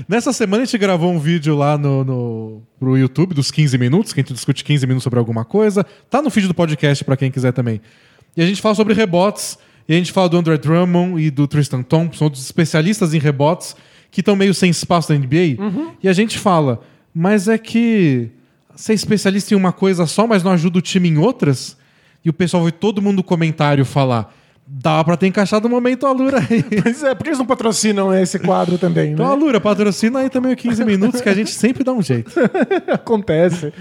Nessa semana a gente gravou um vídeo lá no, no pro YouTube dos 15 minutos, que a gente discute 15 minutos sobre alguma coisa. Tá no feed do podcast pra quem quiser também. E a gente fala sobre rebotes, e a gente fala do André Drummond e do Tristan Thompson, outros especialistas em rebotes que estão meio sem espaço na NBA. E a gente fala, mas é que ser especialista em uma coisa só, mas não ajuda o time em outras? E o pessoal foi todo mundo no comentário falar, dá pra ter encaixado o momento Alura aí. [LAUGHS] Mas é, por que eles não patrocinam esse quadro também, né? Então, Alura, patrocina aí também o 15 minutos que a gente sempre dá um jeito. [LAUGHS] Acontece.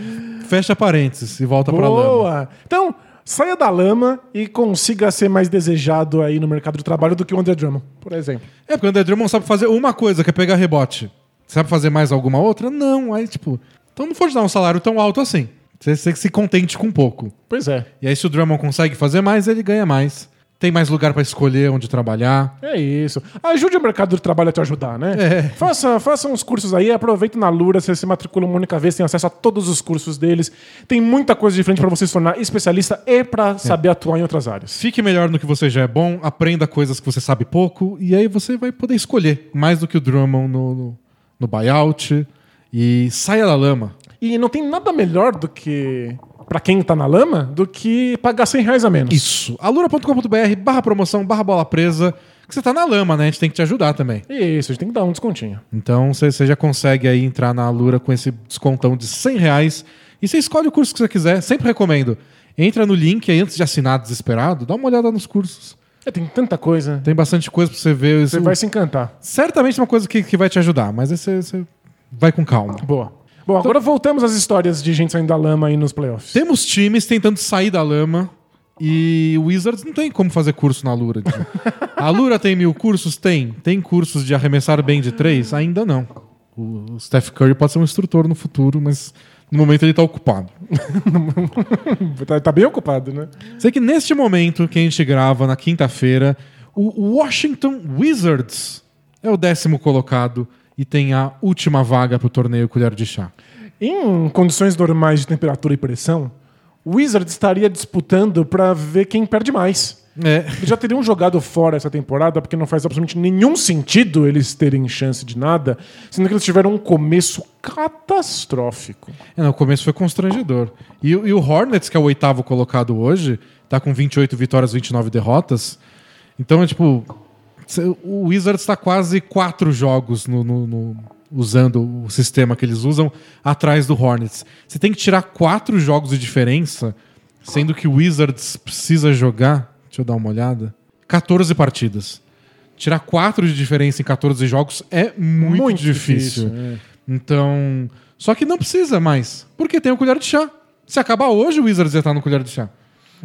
Fecha parênteses e volta pra lama. Boa! Então, saia da lama e consiga ser mais desejado aí no mercado de trabalho do que o André Drummond, por exemplo. É, porque o André Drummond sabe fazer uma coisa, que é pegar rebote. Sabe fazer mais alguma outra? Não. Aí, tipo, então não pode dar um salário tão alto assim. Você, você se contente com pouco. Pois é. E aí, se o Drummond consegue fazer mais, ele ganha mais. Tem mais lugar pra escolher onde trabalhar. É isso. Ajude o mercado de trabalho a te ajudar, né? É. Faça, faça uns cursos aí, aproveita na Lura, você se matricula uma única vez, tem acesso a todos os cursos deles. Tem muita coisa diferente para você se tornar especialista e para saber atuar em outras áreas. Fique melhor no que você já é bom, aprenda coisas que você sabe pouco, e aí você vai poder escolher mais do que o Drummond no, no, no buyout. E saia da lama. E não tem nada melhor do que, para quem tá na lama, do que pagar 100 reais a menos. Isso. alura.com.br barra promoção, barra bola presa. Que você tá na lama, né? A gente tem que te ajudar também. Isso, a gente tem que dar um descontinho. Então você já consegue aí entrar na Alura com esse descontão de 100 reais. E você escolhe o curso que você quiser. Sempre recomendo. Entra no link aí antes de assinar desesperado. Dá uma olhada nos cursos. É, tem tanta coisa. Tem bastante coisa pra você ver. Você Isso- vai se encantar. Certamente é uma coisa que, que vai te ajudar. Mas aí você, você vai com calma. Boa. Bom, agora voltamos às histórias de gente saindo da lama aí nos playoffs. Temos times tentando sair da lama. E o Wizards não tem como fazer curso na tipo. [LAUGHS] A Alura tem mil cursos? Tem. Tem cursos de arremessar bem de três? Ainda não. O Steph Curry pode ser um instrutor no futuro, mas no momento ele tá ocupado. [LAUGHS] Tá, tá bem ocupado, né? Sei que neste momento que a gente grava, na quinta-feira, o Washington Wizards é o décimo colocado e tem a última vaga pro torneio Colher de Chá. Em condições normais de temperatura e pressão, o Wizard estaria disputando para ver quem perde mais. É. Eles já teriam jogado fora essa temporada, porque não faz absolutamente nenhum sentido eles terem chance de nada, sendo que eles tiveram um começo catastrófico. É, não, o começo foi constrangedor. E, o- e o Hornets, que é o oitavo colocado hoje, tá com 28 vitórias, 29 derrotas. Então é tipo. O Wizards está quase quatro jogos no, no- no- usando o sistema que eles usam atrás do Hornets. Você tem que tirar quatro jogos de diferença, sendo que o Wizards precisa jogar. Deixa eu dar uma olhada. 14 partidas. Tirar quatro de diferença em 14 jogos é muito, difícil. é. Então. Só que não precisa mais. Porque tem o colher de chá. Se acabar hoje, o Wizards já tá no colher de chá.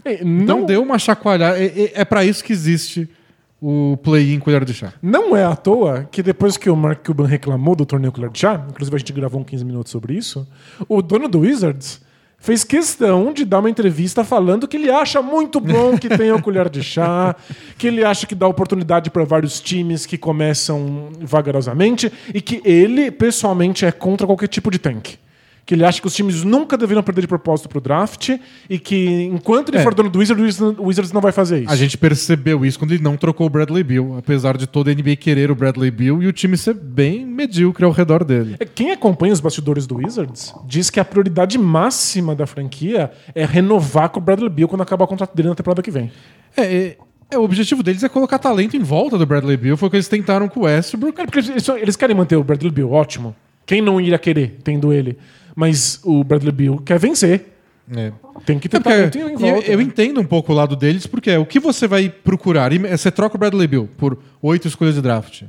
É, Então não, deu uma chacoalhada. É, é, é para isso que existe o play-in colher de chá. não é à toa que depois que o Mark Cuban reclamou do torneio Colher de Chá, inclusive a gente gravou um 15 minutos sobre isso, o dono do Wizards fez questão de dar uma entrevista falando que ele acha muito bom que tenha o colher de chá, que ele acha que dá oportunidade para vários times que começam vagarosamente e que ele, pessoalmente, é contra qualquer tipo de tank. Que ele acha que os times nunca deveriam perder de propósito pro draft e que enquanto ele É. for dono do Wizards, o Wizards- não vai fazer isso. A gente percebeu isso quando ele não trocou o Bradley Bill, apesar de toda a NBA querer o Bradley Bill e o time ser bem medíocre ao redor dele. É, Quem acompanha os bastidores do Wizards diz que a prioridade máxima da franquia é renovar com o Bradley Beal quando acabar o contrato dele na temporada que vem. É, é, é, o objetivo deles é colocar talento em volta do Bradley Bill, foi o que eles tentaram com o Westbrook. Cara, porque eles, eles querem manter o Bradley Beal, ótimo. Quem não iria querer, tendo ele? Mas o Bradley Beal quer vencer. É. Tem que ter É eu, volta. eu né? entendo um pouco o lado deles, porque é o que você vai procurar. Você troca o Bradley Bill por oito escolhas de draft.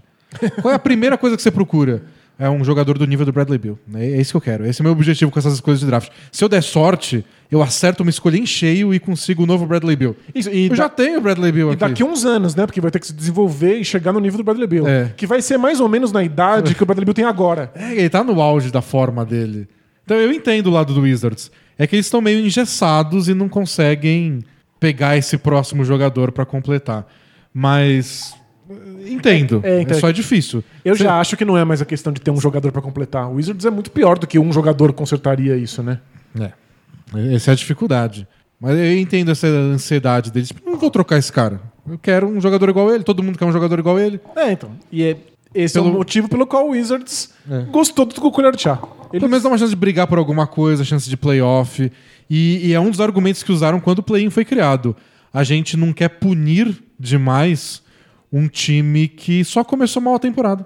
Qual é a primeira coisa que você procura? É um jogador do nível do Bradley Bill. É é isso que eu quero. Esse é o meu objetivo com essas escolhas de draft. Se eu der sorte, eu acerto uma escolha em cheio e consigo o novo Bradley Bill. Isso, Eu da- já tenho o Bradley Bill E aqui. daqui a uns anos, né? Porque vai ter que se desenvolver e chegar no nível do Bradley Beal. É. Que vai ser mais ou menos na idade que o Bradley Beal tem agora. É, ele tá no auge da forma dele. Então eu entendo o lado do Wizards. É que eles estão meio engessados e não conseguem pegar esse próximo jogador pra completar. Mas. eh, Entendo. É, É, então- só difícil. Eu Você- já acho que não é mais a questão de ter um jogador pra completar. O Wizards é muito pior do que um jogador consertaria isso, né? É. Essa é a dificuldade. Mas eu entendo essa ansiedade deles. Não vou trocar esse cara. Eu quero um jogador igual ele. Todo mundo quer um jogador igual ele. É, então. E é, esse é Pelo- o motivo pelo qual o Wizards É. gostou do colher de chá. Ele Pelo menos dá uma chance de brigar por alguma coisa, chance de playoff. E, e é um dos argumentos que usaram quando o play-in foi criado. A gente não quer punir demais um time que só começou mal a temporada.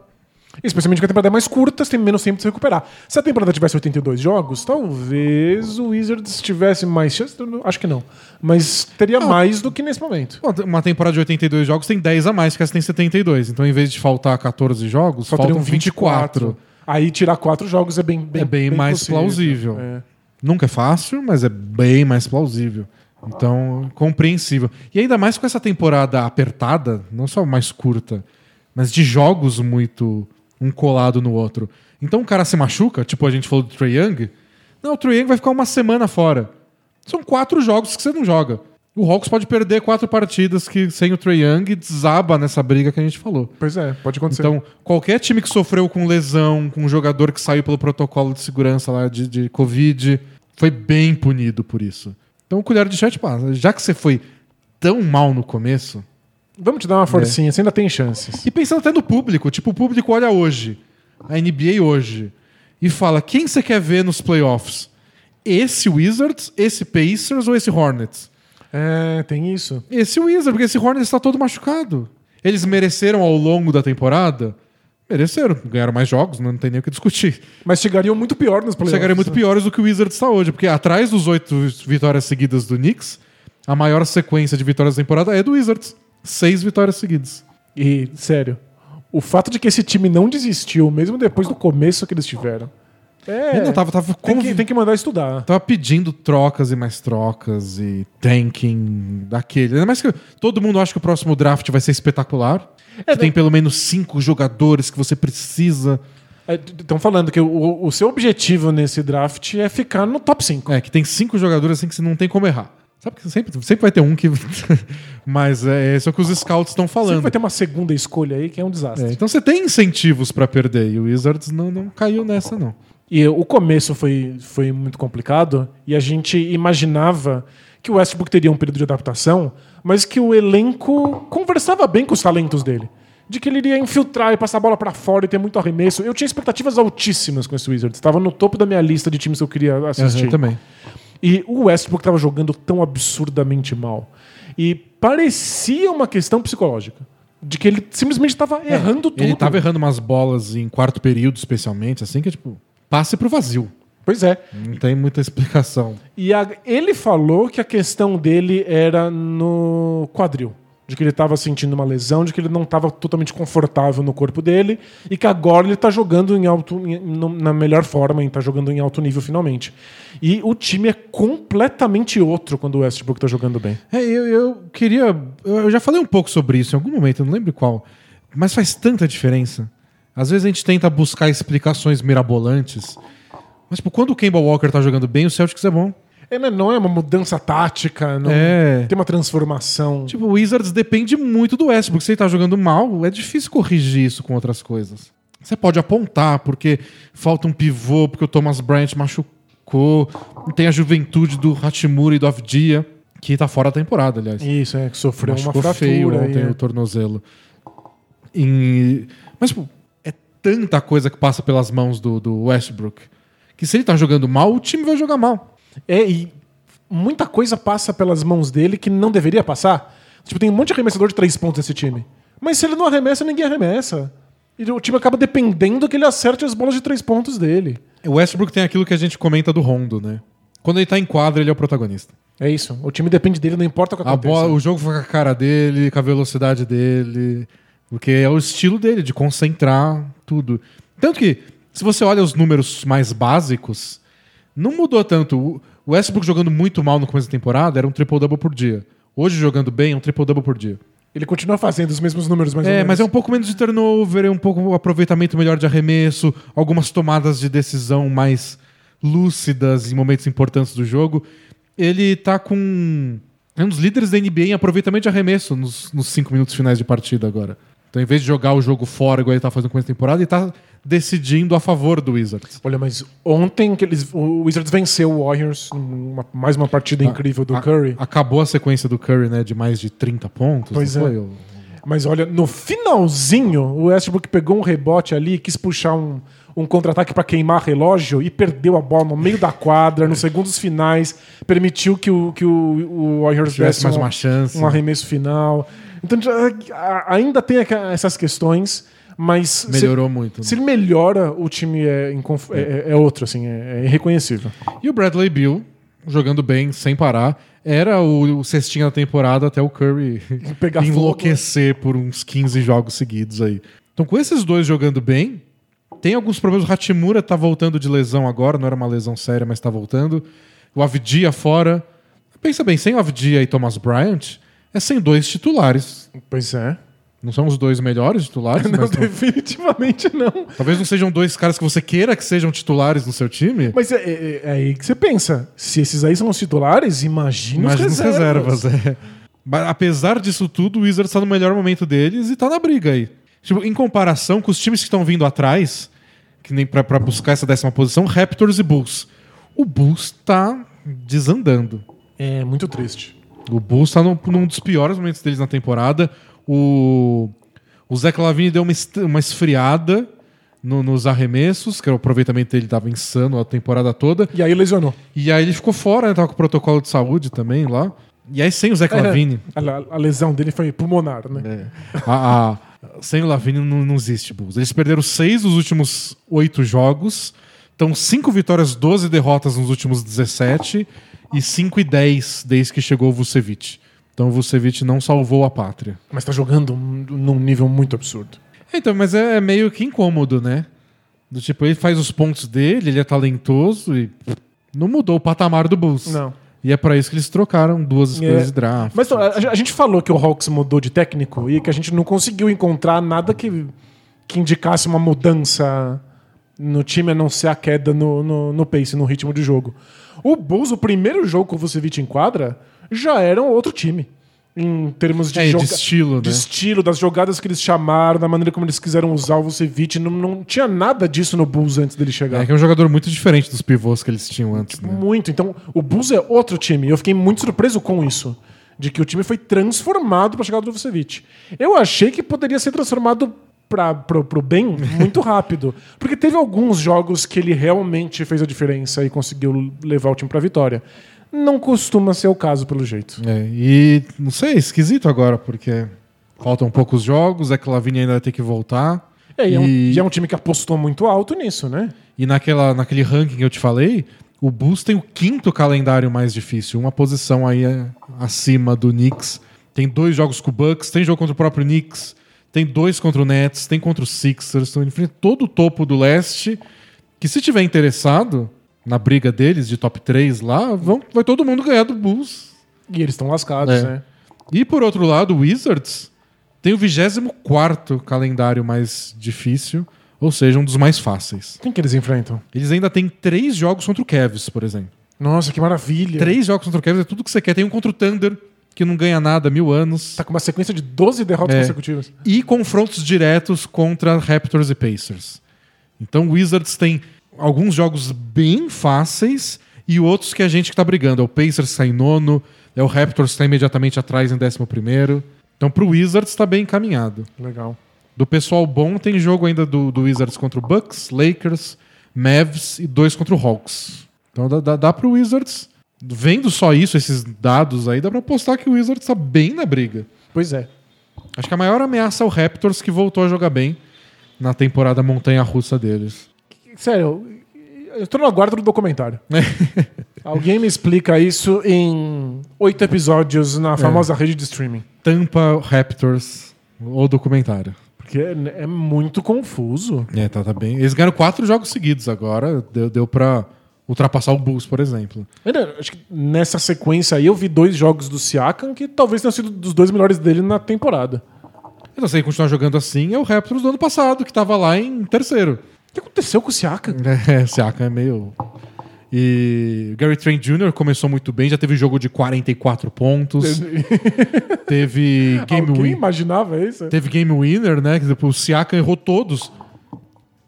Especialmente que a temporada é mais curta, você tem menos tempo de se recuperar. Se a temporada tivesse 82 jogos, talvez o Wizards tivesse mais chance. não- Acho que não. Mas teria mais do que nesse momento. Uma temporada de 82 jogos tem 10 a mais, que essa tem 72. Então, em vez de faltar 14 jogos, Só faltam teriam 24. 24. Aí tirar quatro jogos é bem, bem É bem mais possível. plausível. É. Nunca é fácil, mas é bem mais plausível. Então, compreensível. E ainda mais com essa temporada apertada, não só mais curta, mas de jogos muito um colado no outro. Então o cara se machuca, tipo a gente falou do Trae Young. Não, o Trae Young vai ficar uma semana fora. São quatro jogos que você não joga. O Hawks pode perder quatro partidas que sem o Trae Young desaba nessa briga que a gente falou. Pois é, pode acontecer. Então, qualquer time que sofreu com lesão, com um jogador que saiu pelo protocolo de segurança lá de, de Covid, foi bem punido por isso. Então, colher de ah, já que você foi tão mal no começo. Vamos te dar uma forcinha, você ainda tem chances. E pensando até no público, tipo, o público olha hoje, a NBA hoje, e fala: quem você quer ver nos playoffs? Esse Wizards, esse Pacers ou esse Hornets? É, tem isso. Esse Wizards, porque esse Hornets está todo machucado. Eles mereceram ao longo da temporada? Mereceram. Ganharam mais jogos, não tem nem o que discutir. Mas chegariam muito pior nos playoffs. Chegariam muito piores do que o Wizards está hoje, porque atrás dos oito vitórias seguidas do Knicks, a maior sequência de vitórias da temporada é do Wizards. Seis vitórias seguidas. E, sério, o fato de que esse time não desistiu, mesmo depois do começo que eles tiveram. É. Ele não tava, tava, tem, conv- que, tem que mandar estudar. tava pedindo trocas e mais trocas e tanking daquele. Ainda mais que todo mundo acha que o próximo draft vai ser espetacular. É, que tem pelo menos cinco jogadores que você precisa. Estão falando que o, o seu objetivo nesse draft é ficar no top 5. É, que tem cinco jogadores assim que você não tem como errar. Sabe que sempre, sempre vai ter um que. [LAUGHS] Mas é isso é o que os scouts estão Sempre falando. vai ter uma segunda escolha aí que é um desastre. É, então você tem incentivos pra perder. E o Wizards não, não caiu nessa, não. E o começo foi, foi muito complicado e a gente imaginava que o Westbrook teria um período de adaptação, mas que o elenco conversava bem com os talentos dele. De que ele iria infiltrar e passar a bola pra fora e ter muito arremesso. Eu tinha expectativas altíssimas com esse Wizards. Estava no topo da minha lista de times que eu queria assistir. Eu também. E o Westbrook estava jogando tão absurdamente mal. E parecia uma questão psicológica. De que ele simplesmente estava errando tudo. Ele tava errando umas bolas em quarto período, especialmente, assim, que é tipo, passe pro vazio. Pois é. Não tem muita explicação. E a- ele falou que a questão dele era no quadril. De que ele estava sentindo uma lesão, de que ele não estava totalmente confortável no corpo dele e que agora ele está jogando em alto, em- na melhor forma, está jogando em alto nível finalmente. E o time é completamente outro quando o Westbrook está jogando bem. É, eu, eu queria. Eu já falei um pouco sobre isso em algum momento, eu não lembro qual. Mas faz tanta diferença. Às vezes a gente tenta buscar explicações mirabolantes. Mas, tipo, quando o Kemba Walker tá jogando bem, o Celtics é bom. É, não é uma mudança tática, não É. tem uma transformação. Tipo, o Wizards depende muito do Westbrook. Se ele tá jogando mal, é difícil corrigir isso com outras coisas. Você pode apontar porque falta um pivô, porque o Thomas Bryant machucou. Tem a juventude do Hachimura e do Avdia, que tá fora da temporada, aliás. Isso, é, que sofreu uma Machucou fratura. feio ontem é. o tornozelo. E- Mas, pô, é tanta coisa que passa pelas mãos do, do Westbrook que se ele tá jogando mal, o time vai jogar mal. É, e muita coisa passa pelas mãos dele que não deveria passar. Tipo, tem um monte de arremessador de três pontos nesse time. Mas se ele não arremessa, ninguém arremessa. E o time acaba dependendo que ele acerte as bolas de três pontos dele. O Westbrook tem aquilo que a gente comenta do Rondo, né? Quando ele tá em quadra, ele é o protagonista. É isso. O time depende dele, não importa o que A aconteça. bola, o jogo foi com a cara dele, com a velocidade dele. Porque é o estilo dele, de concentrar tudo. Tanto que, se você olha os números mais básicos, não mudou tanto. O Westbrook jogando muito mal no começo da temporada era um triple-double por dia. Hoje, jogando bem, é um triple-double por dia. Ele continua fazendo os mesmos números, mais ou É, mas é um pouco menos de turnover, é um pouco um aproveitamento melhor de arremesso, algumas tomadas de decisão mais lúcidas em momentos importantes do jogo. Ele tá com. É um dos líderes da NBA em aproveitamento de arremesso nos, nos cinco minutos finais de partida agora. Então, em vez de jogar o jogo fora, igual ele tá fazendo no começo da temporada, ele tá decidindo a favor do Wizards. Olha, mas ontem que eles, o Wizards venceu o Warriors, numa- mais uma partida incrível do A- Curry. Acabou a sequência do Curry, né? De mais de 30 pontos. Pois é. foi? Mas olha, no finalzinho, o Westbrook pegou um rebote ali, quis puxar um, um contra-ataque para queimar relógio e perdeu a bola no meio da quadra, nos segundos finais, permitiu que o, que o, o Warriors Tivesse desse mais um, uma chance. um arremesso final. Então já- a- ainda tem essas questões, mas se- Melhorou muito. né? Se, ele melhora, o time é, inconf- é, é- é outro, assim, é, é irreconhecível. E o Bradley Bill, jogando bem, sem parar, era o, o cestinha da temporada até o Curry [LAUGHS] Pegar enlouquecer por uns 15 jogos seguidos aí. Então, com esses dois jogando bem, tem alguns problemas. O Hachimura tá voltando de lesão agora, não era uma lesão séria, mas tá voltando. O Avdia fora. Pensa bem, sem o Avdia e Thomas Bryant, é sem dois titulares. Pois é. Não são os dois melhores titulares, [LAUGHS] Não, mas não- definitivamente não. talvez não sejam dois caras que você queira que sejam titulares no seu time. Mas é, é- é aí que você pensa. Se esses aí são os titulares, imagina, Imagina os reservas. reservas, é. Mas apesar disso tudo, o Wizards tá no melhor momento deles e tá na briga aí. Tipo, em comparação com os times que estão vindo atrás, que nem pra, pra buscar essa décima posição, Raptors e Bulls. O Bulls tá desandando. É muito triste. O Bulls tá num, num dos piores momentos deles na temporada. O, o Zé Clavini deu uma, est- uma esfriada no- nos arremessos, que o aproveitamento dele tava insano a temporada toda. E aí lesionou. E aí ele ficou fora, né? Tava com o protocolo de saúde também lá. E aí sem o Zé Clavini. A, a lesão dele foi pulmonar, né? É. A, a- sem o Lavigne não, não existe Bulls. Eles perderam seis dos últimos oito jogos. Então, cinco vitórias, 12 derrotas nos últimos 17 e 5 e 10 desde que chegou o Vucevic. Então, o Vucevic não salvou a pátria. Mas tá jogando um- num nível muito absurdo. Então, mas é meio que incômodo, né? Do tipo, ele faz os pontos dele, ele é talentoso e não mudou o patamar do Bulls. Não. E é pra isso que eles trocaram duas escolhas É. de draft. Mas então, a, a gente falou que o Hawks mudou de técnico e que a gente não conseguiu encontrar nada que, que indicasse uma mudança no time, a não ser a queda no, no, no pace, no ritmo de jogo. O Bulls, o primeiro jogo com o Vucevic em quadra, já era um outro time. Em termos de, É, de joga- estilo, de né? estilo, das jogadas que eles chamaram, da maneira como eles quiseram usar o Vucevic. Não, não tinha nada disso no Bulls antes dele chegar. É que é um jogador muito diferente dos pivôs que eles tinham antes, né? Muito. Então, o Bulls é outro time. E eu fiquei muito surpreso com isso. De que o time foi transformado para chegar do Vucevic. Eu achei que poderia ser transformado para pro, pro bem muito rápido. [LAUGHS] Porque teve alguns jogos que ele realmente fez a diferença e conseguiu levar o time para vitória. Não costuma ser o caso, pelo jeito. É, e não sei, esquisito agora, porque faltam poucos jogos, é que Lavigne ainda vai ter que voltar. É, e, é um, E- e é um time que apostou muito alto nisso, né? E naquela, naquele ranking que eu te falei, o Bulls tem o quinto calendário mais difícil, uma posição aí é, acima do Knicks. Tem dois jogos com o Bucks, tem jogo contra o próprio Knicks, tem dois contra o Nets, tem contra o Sixers, estão enfrentando todo o topo do leste. Que se tiver interessado na briga deles de top 3 lá, vão, vai todo mundo ganhar do Bulls. E eles estão lascados, É. né? E por outro lado, o Wizards tem o 24 calendário mais difícil, ou seja, um dos mais fáceis. Quem que eles enfrentam? Eles ainda têm três jogos contra o Cavs, por exemplo. Nossa, que maravilha. Três jogos contra o Cavs é tudo que você quer. Tem um contra o Thunder, que não ganha nada há mil anos. Tá com uma sequência de 12 derrotas É. consecutivas. E confrontos diretos contra Raptors e Pacers. Então o Wizards tem alguns jogos bem fáceis e outros que a gente que tá brigando. É o Pacers que tá em nono, é o Raptors que tá imediatamente atrás em décimo primeiro. Então pro Wizards tá bem encaminhado. Legal. Do pessoal bom tem jogo ainda do, do Wizards contra o Bucks, Lakers, Mavs e dois contra o Hawks. Então dá, dá, dá pro Wizards. Vendo só isso, esses dados aí, dá pra apostar que o Wizards tá bem na briga. Pois é. Acho que a maior ameaça é o Raptors, que voltou a jogar bem na temporada montanha-russa deles. Sério, eu tô no aguardo do documentário. [LAUGHS] Alguém me explica isso em oito episódios na famosa rede de streaming. Tampa Raptors, o documentário. Porque é, é muito confuso. É, tá, tá bem. Eles ganharam quatro jogos seguidos agora. Deu, deu pra ultrapassar o Bulls, por exemplo. Ainda, acho que nessa sequência aí eu vi dois jogos do Siakam que talvez tenham sido dos dois melhores dele na temporada. Então, se ele continuar jogando assim, é o Raptors do ano passado, que tava lá em terceiro. O que aconteceu com o Siakam? [LAUGHS] É, Siakam é meio... E Gary Trent Jr. começou muito bem, já teve jogo de 44 pontos. teve [LAUGHS] game Alguém win. imaginava isso? Teve game winner, né? Que o Siakam errou todos.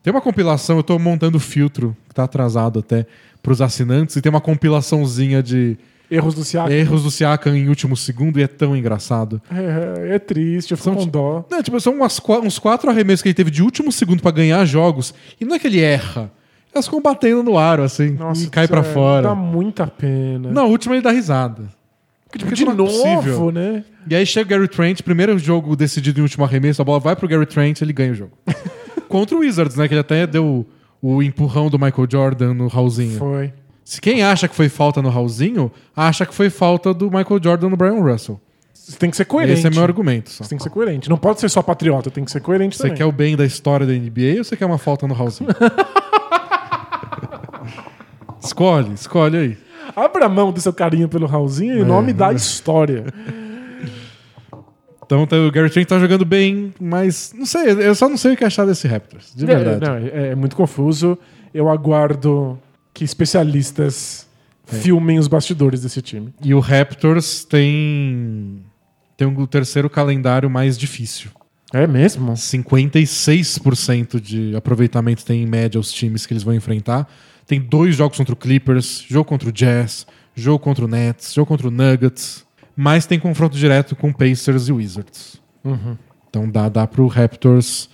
Tem uma compilação, eu tô montando o filtro, que tá atrasado até, pros assinantes, e tem uma compilaçãozinha de Erros do Siakam. erros do Siakam em último segundo e é tão engraçado. É, é triste, eu fico com dó. Não, tipo, são umas, uns quatro arremessos que ele teve de último segundo pra ganhar jogos, e não é que ele erra. Elas ficam batendo no aro, assim, Nossa, e cai pra é, fora. Dá muita pena. Na última ele dá risada. Porque, porque de é novo, possível. né? E aí chega o Gary Trent, primeiro jogo decidido em último arremesso, a bola vai pro Gary Trent, ele ganha o jogo. [LAUGHS] Contra o Wizards, né? Que ele até deu o empurrão do Michael Jordan no Raulzinho. Foi. Se quem acha que foi falta no Raulzinho, acha que foi falta do Michael Jordan no Brian Russell. Você tem que ser coerente. Esse é meu argumento. Só. Você tem que ser coerente. Não pode ser só patriota, tem que ser coerente Você também. quer o bem da história da NBA ou você quer uma falta no Raulzinho? [LAUGHS] escolhe, escolhe aí. Abra mão do seu carinho pelo Raulzinho em nome da história. Então tá, o Gary Trent tá jogando bem, mas não sei, eu só não sei o que achar desse Raptors, de verdade. É, não, é, é muito confuso. Eu aguardo que especialistas É. filmem os bastidores desse time. E o Raptors tem tem o terceiro calendário mais difícil. É mesmo? 56% de aproveitamento tem em média os times que eles vão enfrentar. Tem dois jogos contra o Clippers, jogo contra o Jazz, jogo contra o Nets, jogo contra o Nuggets, mas tem confronto direto com Pacers e Wizards. Então dá, dá pro Raptors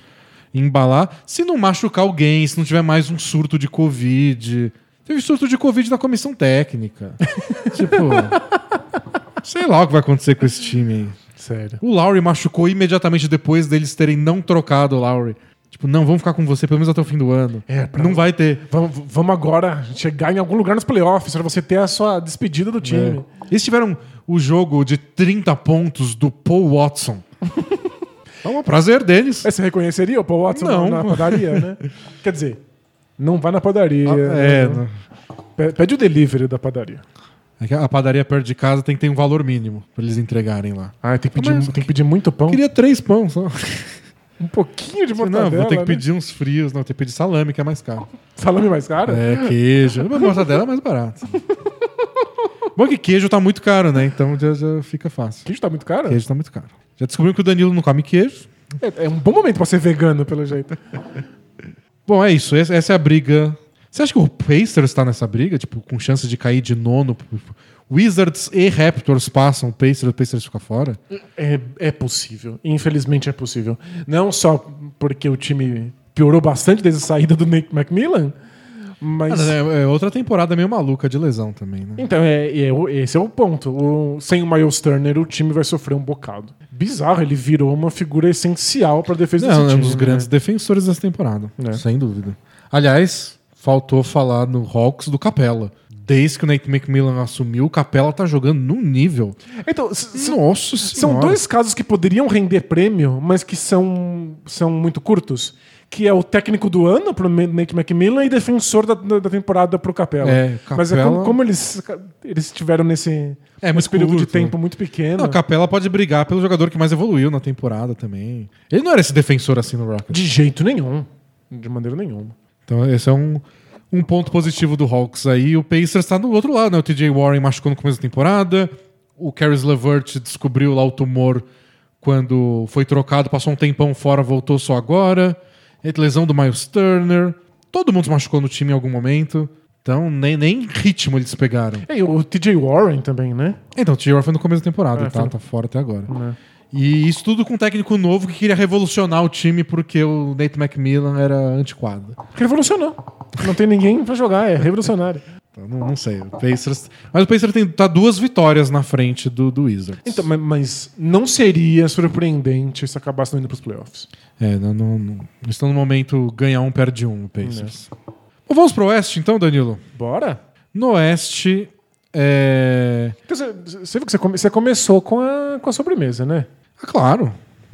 embalar. Se não machucar alguém, se não tiver mais um surto de Covid. Teve surto de Covid na comissão técnica. [LAUGHS] tipo. Sei lá o que vai acontecer com esse time aí. Sério. O Lowry machucou imediatamente depois deles terem não trocado o Lowry. Tipo, não, vamos ficar com você pelo menos até o fim do ano. É, pra- Não vai ter. Vamos, vamos agora chegar em algum lugar nos playoffs pra você ter a sua despedida do time. É. Eles tiveram o jogo de 30 pontos do Paul Watson. [LAUGHS] é um prazer deles. Mas você reconheceria o Paul Watson Não. na padaria, né? [LAUGHS] Quer dizer, não vai na padaria. É, né? né? Pe- Pede o delivery da padaria. É que a padaria perto de casa tem que ter um valor mínimo pra eles entregarem lá. Ah, tem que pedir, Mas- tem que pedir muito pão. Queria três pão só. [LAUGHS] Um pouquinho de mortadela, Não, vou ter que né? pedir uns frios. Não, tem que pedir salame, que é mais caro. Salame mais caro? É, queijo. Mas mortadela é mais barato. [LAUGHS] Bom que queijo tá muito caro, né? Então já, já fica fácil. Queijo tá muito caro? Queijo tá muito caro. Já descobrimos que o Danilo não come queijo. É, é um bom momento pra ser vegano, pelo jeito. [LAUGHS] Bom, é isso. Essa é a briga. Você acha que o Pacers tá nessa briga? Tipo, com chance de cair de nono? Wizards e Raptors passam, o Pacers, o Pacers fica fora? É, é possível. Infelizmente é possível. Não só porque o time piorou bastante desde a saída do Nate McMillan, mas. Ah, é, é outra temporada meio maluca de lesão também, né? Então, é, é esse é o ponto. O- sem o Miles Turner, o time vai sofrer um bocado. Bizarro, ele virou uma figura essencial pra defesa Não, desse é um time. dos né? grandes defensores dessa temporada, É. sem dúvida. Aliás, faltou falar no Hawks do Capela. Desde que o Nate McMillan assumiu, o Capela tá jogando num nível. Então, Nossa são senhora. dois casos que poderiam render prêmio, mas que são, são muito curtos. Que é o técnico do ano pro Nate McMillan e defensor da, da da temporada pro Capela. É, Mas é Capela- como, como eles, eles estiveram nesse, É, nesse período de curto. tempo muito pequeno. Não, Capela pode brigar pelo jogador que mais evoluiu na temporada também. Ele não era esse defensor assim no Rockets. De jeito nenhum. De maneira nenhuma. Então esse é um, um ponto positivo do Hawks aí. O Pacers tá do outro lado, né? O TJ Warren machucou no começo da temporada. O Caris LeVert descobriu lá o tumor quando foi trocado, passou um tempão fora, voltou só agora. É lesão do Miles Turner. Todo mundo se machucou no time em algum momento. Então, nem, nem ritmo eles pegaram. É, e o TJ Warren também, né? Então, o T.J. foi no começo da temporada, É, tá, foi- tá fora até agora. Né. E isso tudo com um técnico novo que queria revolucionar o time porque o Nate McMillan era antiquado. Revolucionou. Não tem ninguém pra jogar, é revolucionário. [LAUGHS] Então, não, não sei. O Pacers. Mas o Pacers tem, tá duas vitórias na frente do, do Wizards. Então, ma- mas não seria surpreendente se acabasse não indo pros playoffs. É, não, não, não- estão no momento ganhar um, perde um, o Pacers. Bom, vamos pro Oeste então, Danilo. Bora? No Oeste. É. Dizer, Você viu que você, come- você começou com a, com a sobremesa, né? Ah, claro. [LAUGHS]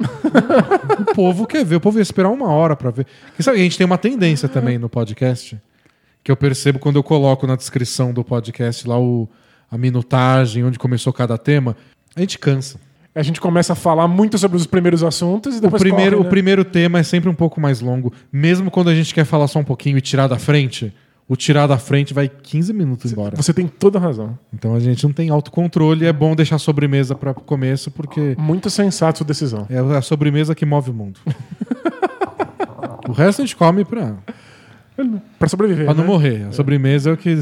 o povo quer ver, o povo ia esperar uma hora pra ver. Porque sabe, a gente tem uma tendência também no podcast, que eu percebo quando eu coloco na descrição do podcast lá o, a minutagem, onde começou cada tema, a gente cansa. A gente começa a falar muito sobre os primeiros assuntos e O depois primeiro, corre, o né? primeiro tema é sempre um pouco mais longo, mesmo quando a gente quer falar só um pouquinho e tirar da frente. O tirar da frente vai 15 minutos embora. Você tem toda a razão. Então a gente não tem autocontrole, é bom deixar a sobremesa para o começo, porque Muito sensato sua decisão. É a sobremesa que move o mundo. [LAUGHS] o resto a gente come pra, Pra sobreviver. pra não né? morrer. A sobremesa é o que.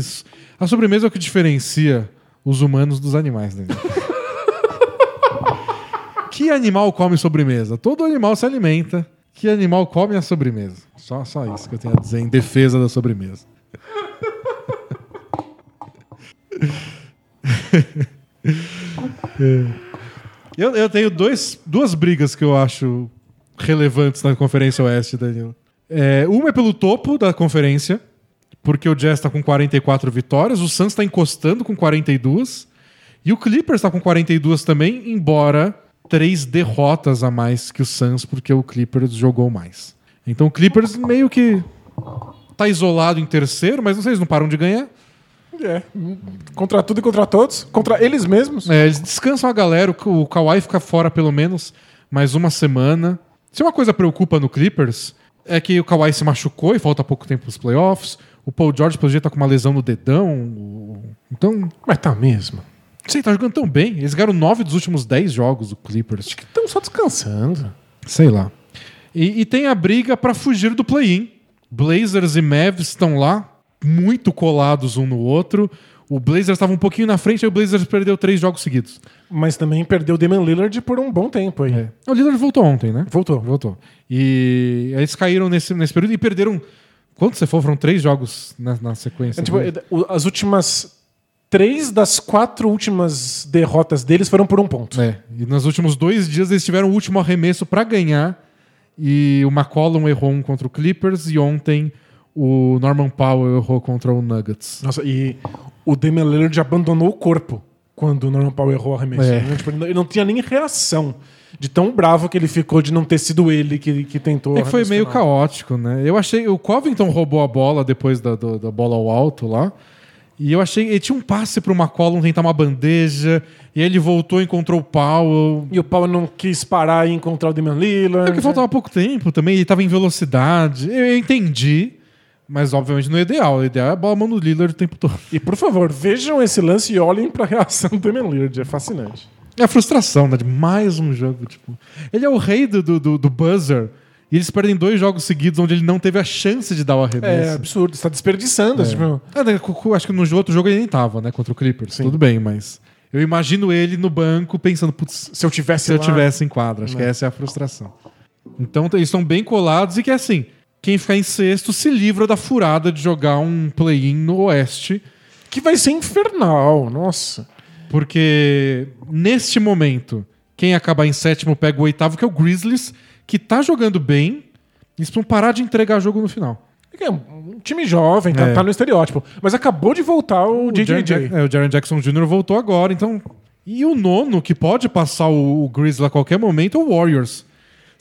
A sobremesa é o que diferencia os humanos dos animais, né? [LAUGHS] que animal come sobremesa? Todo animal se alimenta. Que animal come a sobremesa? Só, só isso que eu tenho a dizer em defesa da sobremesa. [LAUGHS] Eu, eu tenho dois, duas brigas que eu acho relevantes na Conferência Oeste, Danilo. É, uma é pelo topo da conferência, porque o Jazz está com 44 vitórias, o Suns está encostando com 42, e o Clippers está com 42 também, embora três derrotas a mais que o Suns, porque o Clippers jogou mais. Então o Clippers meio que tá isolado em terceiro, mas não sei, eles não param de ganhar. É. Contra tudo e contra todos. Contra eles mesmos. É, eles descansam a galera, o Ka- o Kawhi fica fora pelo menos mais uma semana. Se uma coisa preocupa no Clippers, é que o Kawhi se machucou e falta pouco tempo pros playoffs. O Paul George, pelo jeito, tá com uma lesão no dedão. Então, Mas tá mesmo. sei, tá jogando tão bem. Eles ganharam nove dos últimos dez jogos do Clippers. Estão só descansando. Sei lá. E, e tem a briga pra fugir do play-in. Blazers e Mavs estão lá, muito colados um no outro. O Blazers estava um pouquinho na frente, aí o Blazers perdeu três jogos seguidos. Mas também perdeu o Damian Lillard por um bom tempo aí. O Lillard voltou ontem, né? Voltou. Voltou. E eles caíram nesse, nesse período e perderam. Quantos você for? Foram três jogos na, na sequência. É, tipo, né? é, as últimas. Três das quatro últimas derrotas deles foram por um ponto. É, e nos últimos dois dias eles tiveram o último arremesso pra ganhar. E o McCollum errou um contra o Clippers e ontem o Norman Powell errou contra o Nuggets. Nossa, e o Damian Lillard abandonou o corpo quando o Norman Powell errou o arremesso. É. né? Tipo, ele, não, tinha nem reação de tão bravo que ele ficou de não ter sido ele que, que tentou. É que foi meio final. caótico, né? Eu achei. O Covington roubou a bola depois da, do- da bola ao alto lá. E eu achei. Ele tinha um passe pro McCollum tentar uma bandeja. E aí ele voltou e encontrou o Powell. E o Powell não quis parar e encontrar o Damian Lillard. É porque faltava pouco tempo também, ele tava em velocidade. Eu, eu entendi, mas obviamente não é ideal. O ideal é a bola mão no Lillard o tempo todo. E por favor, vejam esse lance e olhem pra reação do Damian Lillard. É fascinante. É a frustração, né? De mais um jogo, tipo. Ele é o rei do, do, do- do buzzer. E eles perdem dois jogos seguidos onde ele não teve a chance de dar o É arremesso. absurdo. Você tá desperdiçando. Tipo, É, cu- cu- acho que no outro jogo ele nem tava, né? Contra o Clippers. Sim. Tudo bem, mas. Eu imagino ele no banco pensando, putz, se eu tivesse se eu lá- tivesse em quadra. Acho que essa é a frustração. Então eles estão bem colados e que assim, quem ficar em sexto se livra da furada de jogar um play-in no Oeste, Que vai ser infernal. Nossa. porque neste momento, quem acabar em sétimo pega o oitavo, que é o Grizzlies, que tá jogando bem, eles precisam parar de entregar jogo no final. É um time jovem, tá, É. tá no estereótipo. Mas acabou de voltar o, Jaren JJJ. Jack- é, o Jaren Jackson Jr. voltou agora, então. E o nono, que pode passar o, o Grizzlies a qualquer momento, é o Warriors.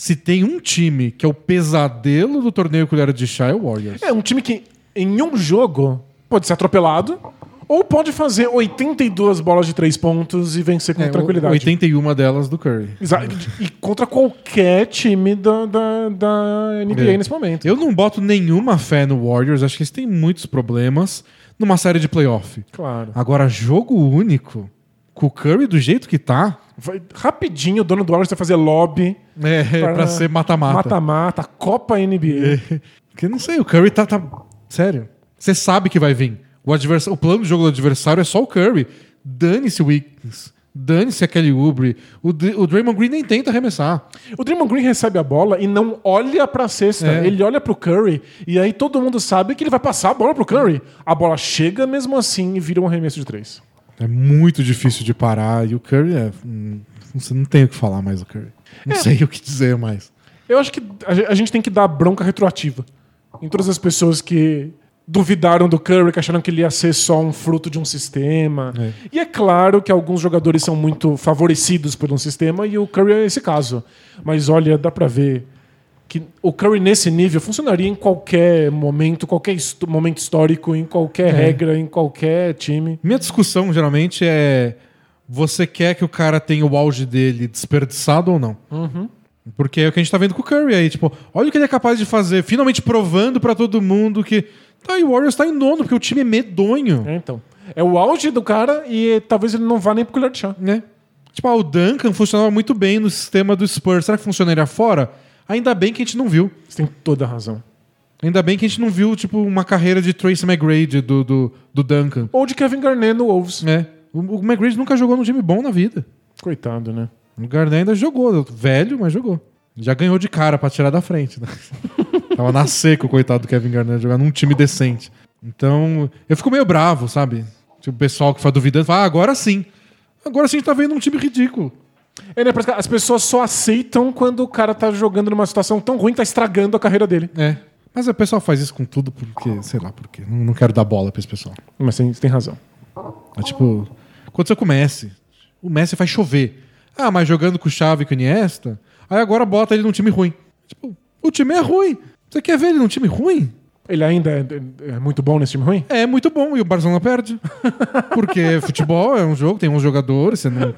Se tem um time que é o pesadelo do torneio colher de chá, é o Warriors. É um time que em um jogo pode ser atropelado ou pode fazer 82 bolas de três pontos e vencer com É, tranquilidade. 81 delas do Curry. Exa- E contra qualquer time da, da, da NBA É. nesse momento. Eu não boto nenhuma fé no Warriors, acho que eles têm muitos problemas numa série de playoff. Claro. Agora, jogo único com o Curry do jeito que tá, Vai- rapidinho, o dono do Warriors vai fazer lobby. é pra, ser mata-mata. Mata-mata, Copa NBA. Porque não sei, o Curry tá, tá. Sério. Você sabe que vai vir. O, advers... o plano de jogo do adversário é só o Curry. Dane-se o Wiggins. Dane-se aquele Ubre. O, D- o Draymond Green nem tenta arremessar. O Draymond Green recebe a bola e não olha pra cesta. É. Ele olha pro Curry e aí todo mundo sabe que ele vai passar a bola pro Curry. A bola chega mesmo assim e vira um arremesso de três. É muito difícil de parar. E o Curry é. hum, Você não tem o que falar mais do Curry. Não sei o que dizer mais. Eu acho que a ge- a gente tem que dar bronca retroativa em todas as pessoas que duvidaram do Curry, que acharam que ele ia ser só um fruto de um sistema. É. E é claro que alguns jogadores são muito favorecidos por um sistema e o Curry é esse caso. Mas olha, dá pra ver que o Curry nesse nível funcionaria em qualquer momento, qualquer momento histórico, em qualquer É. regra, em qualquer time. Minha discussão geralmente é: você quer que o cara tenha o auge dele desperdiçado ou não? Porque é o que a gente tá vendo com o Curry aí. Tipo, olha o que ele é capaz de fazer, finalmente provando pra todo mundo que. Tá, e o Warriors tá em nono, porque o time é medonho. É, então. É o auge do cara e talvez ele não vá nem pro colher de chá. né? Tipo, ah, o Duncan funcionava muito bem no sistema do Spurs. Será que funcionaria fora? Ainda bem que a gente não viu. Você tem toda a razão. Ainda bem que a gente não viu, tipo, uma carreira de Tracy McGrady do, do, do Duncan. Ou de Kevin Garnett no Wolves. né? O, o McGrady nunca jogou num time bom na vida. Coitado, né? O Garnett ainda jogou, velho, mas jogou. Já ganhou de cara pra tirar da frente. Né? [LAUGHS] Tava na seca o coitado do Kevin Garnett jogar num time decente. Então, eu fico meio bravo, sabe? Tipo, o pessoal que fala duvidando fala, ah, agora sim. Agora sim a gente tá vendo um time ridículo. É, né? As pessoas só aceitam quando o cara tá jogando numa situação tão ruim, tá estragando a carreira dele. É. Mas o pessoal faz isso com tudo porque, sei lá por quê. Não, não quero dar bola pra esse pessoal. Mas você tem razão. É tipo, aconteceu com o Messi. O Messi faz chover. Ah, mas jogando com o Xavi e com o Iniesta, aí agora bota ele num time ruim. Tipo, o time é ruim. Você quer ver ele num time ruim? Ele ainda é, é muito bom nesse time ruim? É muito bom e o Barcelona perde. [LAUGHS] Porque futebol é um jogo, tem uns jogadores, você não.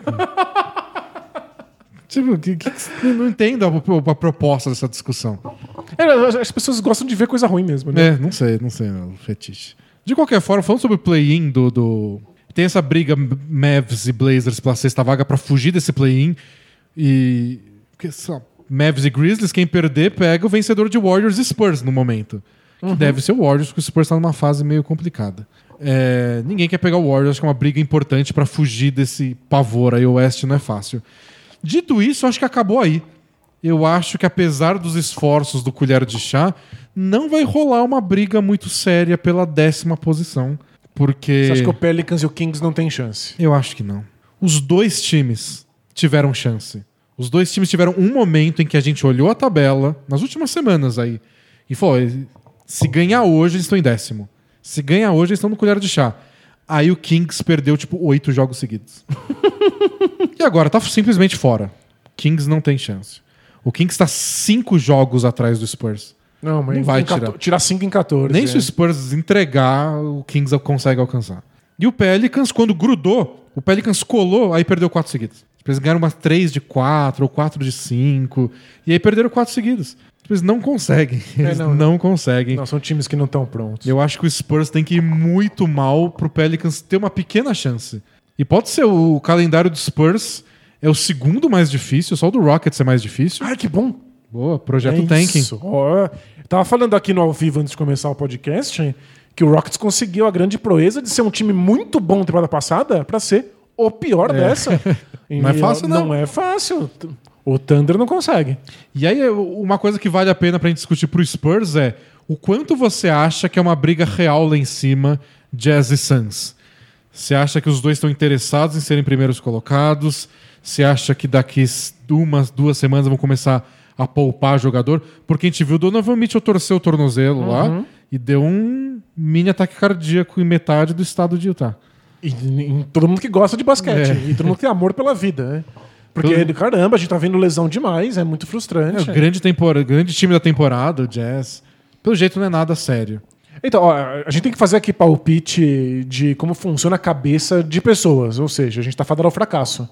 Tipo, que, que, não entendo a, a proposta dessa discussão. É, as pessoas gostam de ver coisa ruim mesmo, né? É, não sei, não sei, não, fetiche. De qualquer forma, falando sobre o play-in do, do. Tem essa briga Mavs e Blazers pela sexta vaga pra fugir desse play-in. E. porque, sei lá, Mavs e Grizzlies, quem perder, pega o vencedor de Warriors e Spurs no momento. Que deve ser o Warriors, porque o Spurs tá numa fase meio complicada. É, ninguém quer pegar o Warriors, acho que é uma briga importante pra fugir desse pavor aí. O Oeste não é fácil. Dito isso, acho que acabou aí. Eu acho que apesar dos esforços do colher de chá, não vai rolar uma briga muito séria pela décima posição. Porque. Você acha que o Pelicans e o Kings não tem chance? Eu acho que não. Os dois times tiveram chance. Os dois times tiveram um momento em que a gente olhou a tabela, nas últimas semanas aí, e falou: se ganhar hoje, eles estão em décimo. Se ganhar hoje, eles estão no colher de chá. Aí o Kings perdeu, tipo, oito jogos seguidos. [LAUGHS] e agora tá simplesmente fora. Kings não tem chance. O Kings tá cinco jogos atrás do Spurs. Não, mas Não vai em 14 tirar. tirar 5 em 14. Nem é. se o Spurs entregar, o Kings consegue alcançar. E o Pelicans, quando grudou, o Pelicans colou, aí perdeu quatro seguidas. Eles ganharam umas três de quatro ou quatro de cinco. E aí perderam quatro seguidas. Eles não conseguem. Eles não, não, conseguem. Não, são times que não estão prontos. Eu acho que o Spurs tem que ir muito mal pro Pelicans ter uma pequena chance. E pode ser o calendário do Spurs é o segundo mais difícil, só o do Rockets é mais difícil. Ai, que bom. Boa, projeto É tanking. isso. Eu tava falando aqui no ao vivo antes de começar o podcast que o Rockets conseguiu a grande proeza de ser um time muito bom na temporada passada pra ser o pior dessa. E [LAUGHS] Não é fácil, não. Não é fácil. O Thunder não consegue. E aí, uma coisa que vale a pena pra gente discutir pro Spurs é o quanto você acha que é uma briga real lá em cima, Jazz e Suns? Você acha que os dois estão interessados em serem primeiros colocados? Você acha que daqui umas, duas semanas vão começar a poupar jogador? Porque a gente viu o Donovan Mitchell torcer o tornozelo lá e deu um mini ataque cardíaco em metade do estado de Utah. E, em todo mundo que gosta de basquete. É. E todo mundo que tem amor pela vida, né? Porque, Todo- caramba, a gente tá vendo lesão demais, é muito É, frustrante. o grande, tempora, grande time da temporada, o Jazz. Pelo jeito não é nada sério. Então, ó, a gente tem que fazer aqui palpite de como funciona a cabeça de pessoas. Ou seja, a gente tá fadado ao fracasso.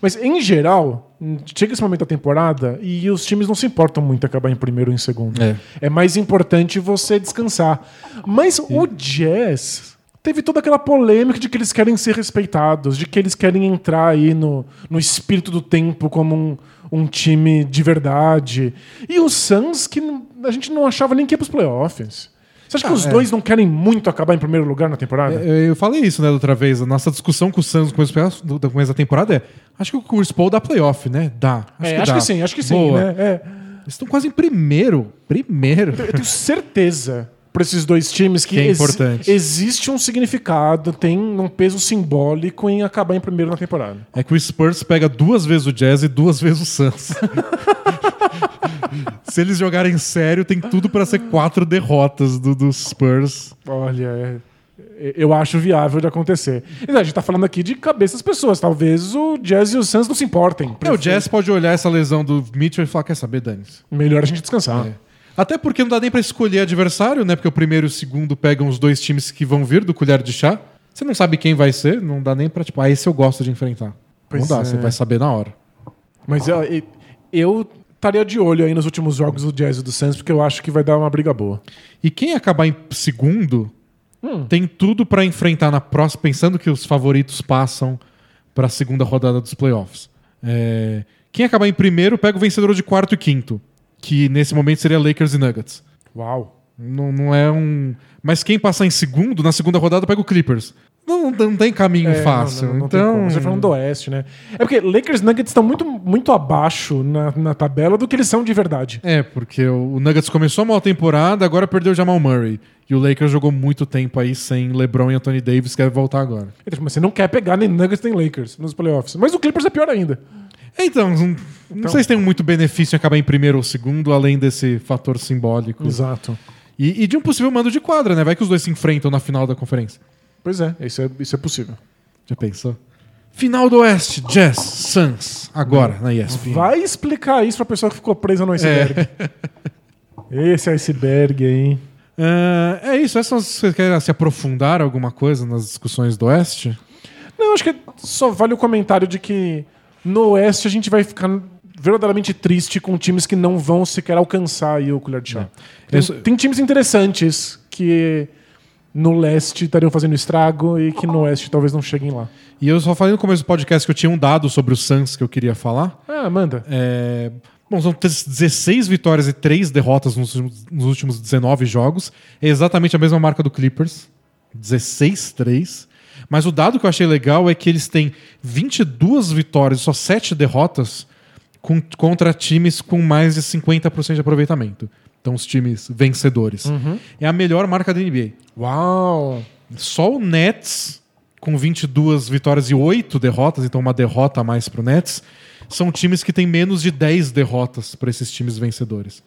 Mas, em geral, chega esse momento da temporada e os times não se importam muito em acabar em primeiro ou em segundo. É. É mais importante você descansar. Mas o Jazz teve toda aquela polêmica de que eles querem ser respeitados, de que eles querem entrar aí no, no espírito do tempo como um, um time de verdade. E o Suns, que a gente não achava nem que ia pros playoffs. Você acha que Ah, os é. dois não querem muito acabar em primeiro lugar na temporada? É, Eu falei isso, né, da outra vez. A nossa discussão com o Suns no começo começo da temporada é: acho que o Chris Paul dá playoff, né? Dá. É, acho dá. que sim, acho que sim, Boa. né? É. Eles estão quase em primeiro. Primeiro. Eu tenho certeza para esses dois times que, Que é importante. existe um significado, tem um peso simbólico em acabar em primeiro na temporada. É que o Spurs pega duas vezes o Jazz e duas vezes o Suns. [LAUGHS] Se eles jogarem sério, tem tudo pra ser quatro derrotas do, dos Spurs. Olha, é- eu acho viável de acontecer. E A gente tá falando aqui de cabeça das pessoas. Talvez o Jazz e o Suns não se importem. É, o Jazz pode olhar essa lesão do Mitchell e falar: quer saber, Dani? Melhor a gente descansar. É. Até porque não dá nem pra escolher adversário, né? Porque o primeiro e o segundo pegam os dois times que vão vir do colher de chá. Você não sabe quem vai ser, não dá nem pra, tipo, ah, esse eu gosto de enfrentar. Pois não dá, é. você vai saber na hora. Mas eu, eu estaria de olho aí nos últimos jogos do Jazz e do Suns, porque eu acho que vai dar uma briga boa. E quem acabar em segundo Hum. tem tudo pra enfrentar na próxima, pensando que os favoritos passam pra segunda rodada dos playoffs. É, Quem acabar em primeiro pega o vencedor de quarto e quinto, que nesse momento seria Lakers e Nuggets. Uau. Não, não é um. Mas quem passar em segundo, na segunda rodada, pega o Clippers. Não, não tem caminho É, fácil. não- não- então. Você falando do Oeste, né? É porque Lakers e Nuggets estão muito, muito abaixo na, na tabela do que eles são de verdade. É, porque o Nuggets começou a mal temporada, agora perdeu o Jamal Murray. E o Lakers jogou muito tempo aí sem LeBron e Anthony Davis, quer voltar agora. Então, Mas você não quer pegar nem Nuggets nem Lakers nos playoffs. Mas o Clippers é pior ainda. Então, não, não sei se tem muito benefício em acabar em primeiro ou segundo, além desse fator simbólico. Exato. E, e de um possível mando de quadra, né? Vai que os dois se enfrentam na final da conferência. Pois é, isso é, isso é possível. Já pensou? Final do Oeste, Jazz, Suns, agora na ESPN. Vai explicar isso pra pessoa que ficou presa no iceberg. Esse iceberg aí. Ah, é isso, essas, você quer se aprofundar alguma coisa nas discussões do Oeste? Não, acho que só vale o comentário de que no Oeste a gente vai ficar verdadeiramente triste com times que não vão sequer alcançar aí o colher de chá. Tem, Isso- tem times interessantes que no leste estariam fazendo estrago e que no oeste talvez não cheguem lá. E eu só falei no começo do podcast que eu tinha um dado sobre o Suns que eu queria falar. Ah, manda. É, Bom, são 16 vitórias e 3 derrotas nos últimos, nos últimos 19 jogos. É exatamente a mesma marca do Clippers. 16-3. Mas o dado que eu achei legal é que eles têm 22 vitórias e só 7 derrotas com- contra times com mais de 50% de aproveitamento. Então, os times vencedores. É a melhor marca da NBA. Uau! Só o Nets, com 22 vitórias e 8 derrotas, então uma derrota a mais pro Nets, são times que têm menos de 10 derrotas para esses times vencedores.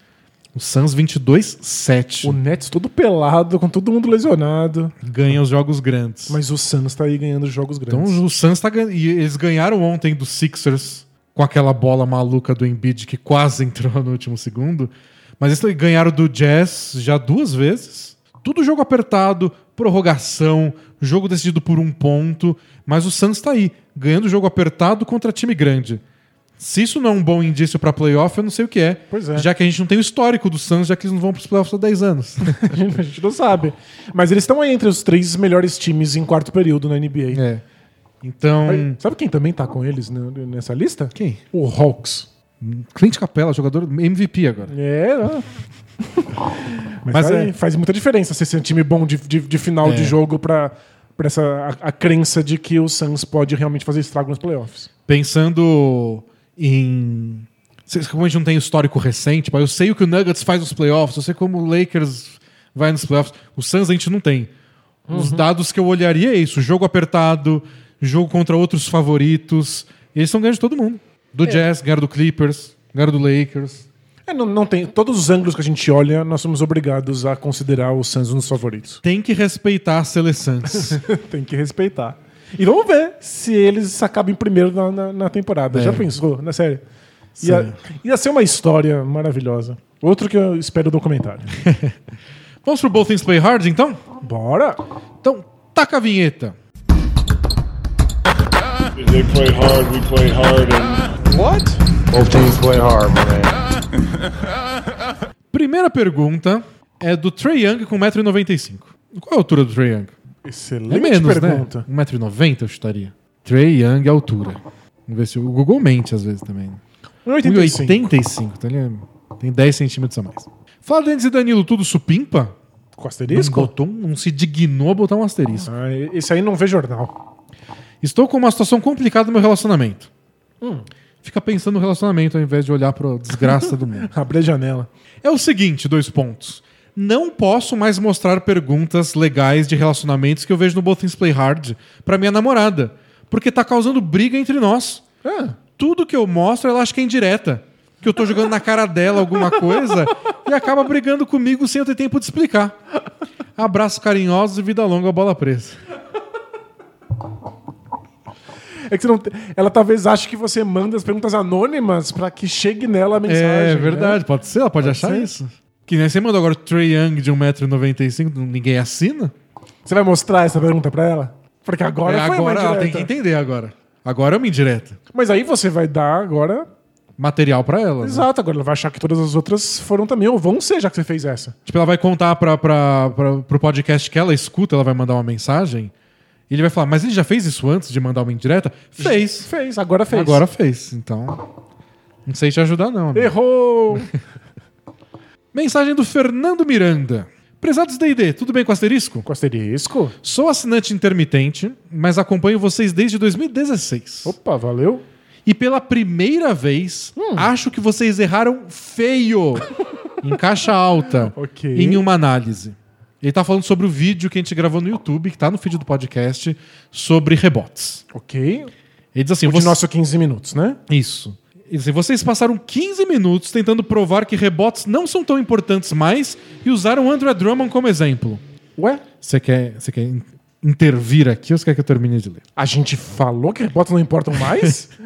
O Suns 22-7 O Nets todo pelado, com todo mundo lesionado. ganha os jogos grandes. Mas o Suns tá aí ganhando jogos então grandes. o Suns tá ganhando. E eles ganharam ontem do Sixers com aquela bola maluca do Embiid que quase [LAUGHS] entrou no último segundo. Mas eles ganharam do Jazz já duas vezes. Tudo jogo apertado, prorrogação, jogo decidido por um ponto. Mas o Suns tá aí, ganhando jogo apertado contra time grande. Se isso não é um bom indício pra playoff, eu não sei o que é. Pois é. Já que a gente não tem o histórico do Suns, já que eles não vão pros playoffs há 10 anos. [LAUGHS] a, gente, não sabe. Mas eles estão aí entre os três melhores times em quarto período na NBA. é. Então. Aí, Sabe quem também tá com eles nessa lista? Quem? O Hawks. Clint Capella, jogador MVP agora. É? [LAUGHS] Mas, Mas aí é- faz muita diferença ser esse time bom de, de, de final É. de jogo pra essa, a, a crença de que o Suns pode realmente fazer estrago nos playoffs. Pensando em. Como a gente não tem histórico recente, mas eu sei o que o Nuggets faz nos playoffs, eu sei como o Lakers vai nos playoffs. O Suns a gente não tem. Os dados que eu olharia é isso: jogo apertado, jogo contra outros favoritos. E eles estão ganhando de todo mundo. Do Jazz, ganharam do Clippers, ganharam do Lakers. É, não, não tem, todos os ângulos que a gente olha, nós somos obrigados a considerar o Suns um dos favoritos. Tem que respeitar a seleção. [LAUGHS] tem que respeitar. E vamos ver se eles acabam em primeiro na, na, na temporada. É. Já pensou? Na série? Ia, ia ser uma história maravilhosa. Outro que eu espero o documentário. [LAUGHS] Vamos pro Both Things Play Hard, então? Bora! Então, taca a vinheta. They play hard, we play hard, and What? Both teams play hard, my man. Primeira pergunta é do Trey Young com 1,95m. Qual é a altura do Trey Young? Excelente É menos, pergunta. né? 1,90m eu chutaria. Trey Young, altura. Vamos ver se o Google mente às vezes também. né? 1,85. 1,85. Então ele é- tem 10 centímetros a mais. Fala, Denis e Danilo, tudo supimpa? Com Não, asterisco? botou, um- não se dignou a botar um asterisco. Ah, esse aí não vê jornal. Estou com uma situação complicada no meu relacionamento. Fica pensando no relacionamento ao invés de olhar para a desgraça do [LAUGHS] mundo. Abre a janela. É o seguinte, dois pontos. Não posso mais mostrar perguntas legais de relacionamentos que eu vejo no Both Things Play Hard pra minha namorada, porque tá causando briga entre nós. Ah, Tudo que eu mostro, ela acha que é indireta. Que eu tô jogando na cara dela alguma coisa e acaba brigando comigo sem eu ter tempo de explicar. Abraços carinhosos e vida longa, bola presa. é que você não te- ela talvez ache que você manda as perguntas anônimas pra que chegue nela a mensagem. É né? verdade, pode ser, ela pode, achar ser. isso. Que nem você mandou agora o Trey Young de 1,95m, ninguém assina? Você vai mostrar essa pergunta pra ela? Porque agora É, foi agora ela tem que entender agora. Agora é uma indireta. Mas aí você vai dar agora. Material pra ela. né? Exato, agora ela vai achar que todas as outras foram também, ou vão ser, já que você fez essa. Tipo, ela vai contar pra, pra, pra, pro podcast que ela escuta, ela vai mandar uma mensagem. E ele vai falar, mas ele já fez isso antes de mandar uma indireta? Fez. Fez, agora fez. Agora fez. Então. Não sei te ajudar, não. amigo. Errou! [LAUGHS] Mensagem do Fernando Miranda. Prezados DD, tudo bem com asterisco? Com asterisco. Sou assinante intermitente, mas acompanho vocês desde 2016. Opa, valeu. E pela primeira vez, acho que vocês erraram feio [LAUGHS] em caixa alta Ok. em uma análise. Ele tá falando sobre o vídeo que a gente gravou no YouTube, que tá no feed do podcast, sobre rebotes. Ok. Ele diz assim: O de você- nosso 15 minutos, né? Isso. Assim, vocês passaram 15 minutos tentando provar que rebotes não são tão importantes mais e usaram Andrew Drummond como exemplo. Ué? Você quer, você quer in- intervir aqui ou você quer que eu termine de ler? A gente falou que rebotes não importam mais? [LAUGHS]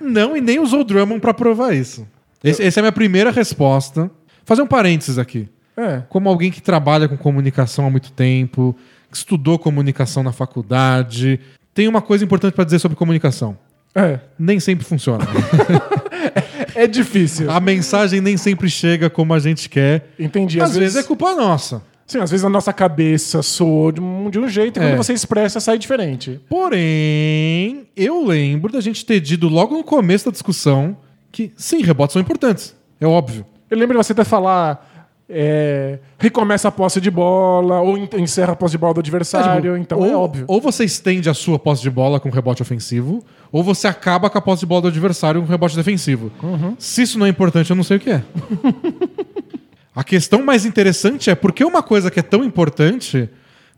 Não, e nem usou o Drummond pra provar isso. Esse- essa é a minha primeira resposta. Fazer um parênteses aqui. é. Como alguém que trabalha com comunicação há muito tempo, que estudou comunicação na faculdade, tem uma coisa importante pra dizer sobre comunicação. É. Nem sempre funciona. [LAUGHS] É difícil. a mensagem nem sempre chega como a gente quer. Entendi. Às, vezes, é culpa nossa. Sim, às vezes a nossa cabeça soou de um, de um jeito e É. quando você expressa sai diferente. Porém, eu lembro da gente ter dito logo no começo da discussão que sim, rebotes são importantes. É óbvio. Eu lembro de você até falar. é, recomeça a posse de bola, ou en- encerra a posse de bola do adversário, É, tipo, então ou, é óbvio. Ou você estende a sua posse de bola com rebote ofensivo, ou você acaba com a posse de bola do adversário com rebote defensivo. Uhum. Se isso não é importante, eu não sei o que é. [LAUGHS] a questão mais interessante é por que uma coisa que é tão importante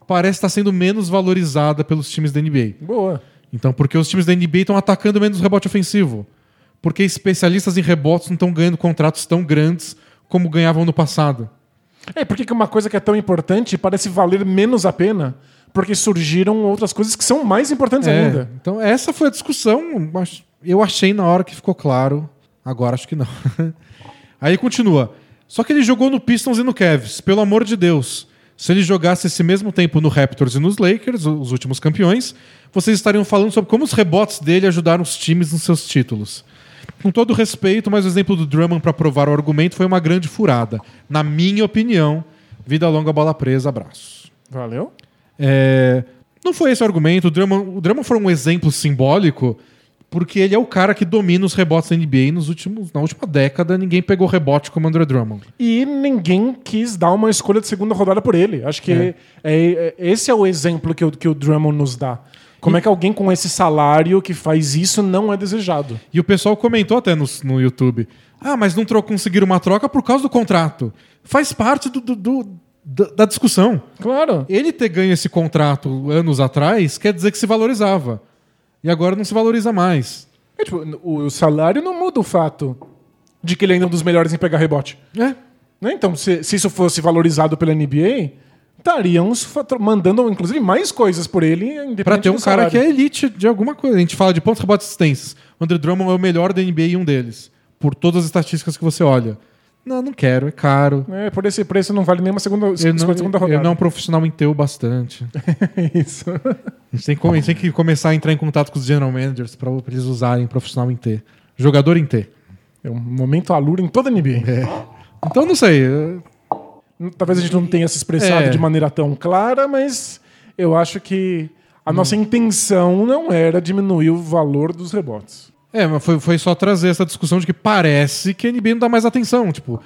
parece estar sendo menos valorizada pelos times da NBA. Boa. Então, porque os times da NBA estão atacando menos rebote ofensivo? Porque especialistas em rebotes não estão ganhando contratos tão grandes como ganhavam no passado? É, por que que uma coisa que é tão importante parece valer menos a pena? Porque surgiram outras coisas que são mais importantes É, ainda. Então, essa foi a discussão. mas Eu achei na hora que ficou claro. Agora acho que não. [LAUGHS] Aí continua. Só que ele jogou no Pistons e no Cavs. Pelo amor de Deus. Se ele jogasse esse mesmo tempo no Raptors e nos Lakers, os últimos campeões, vocês estariam falando sobre como os rebotes dele ajudaram os times nos seus títulos. Com todo respeito, mas o exemplo do Drummond para provar o argumento foi uma grande furada. Na minha opinião, vida longa, bola presa, abraço. Valeu? É, não foi esse o argumento. O Drummond, o Drummond foi um exemplo simbólico porque ele é o cara que domina os rebotes da NBA nos últimos, na última década. Ninguém pegou rebote como André Drummond. E ninguém quis dar uma escolha de segunda rodada por ele. Acho que É. é- é- esse é o exemplo que o, que o Drummond nos dá. Como é que alguém com esse salário que faz isso não é desejado? E o pessoal comentou até no, no YouTube. Ah, mas não conseguiram uma troca por causa do contrato. Faz parte do- do- do- da, da discussão. Claro. Ele ter ganho esse contrato anos atrás quer dizer que se valorizava. E agora não se valoriza mais. É, tipo, o salário não muda o fato de que ele ainda é um dos melhores em pegar rebote. É. Né? Então, se, se isso fosse valorizado pela NBA, estariam mandando, inclusive, mais coisas por ele, Pra ter um cara que é elite de alguma coisa. A gente fala de pontos, rebotes e assistências. O André Drummond é o melhor da NBA e um deles. Por todas as estatísticas que você olha. Não, não quero, é caro. É, por esse preço não vale nem uma segunda, Eu não, segunda rodada. eu não é um profissional em teu bastante. [LAUGHS] Isso. A gente, tem que, gente tem que começar a entrar em contato com os general managers pra eles usarem profissional em T. Jogador em T. É um momento alura em toda a NBA. Então, não sei. Talvez a gente não tenha se expressado É. de maneira tão clara, mas Eu acho que a nossa intenção não era diminuir o valor dos rebotes. É, mas foi, foi só trazer essa discussão de que parece que a NBA não dá mais atenção. Tipo,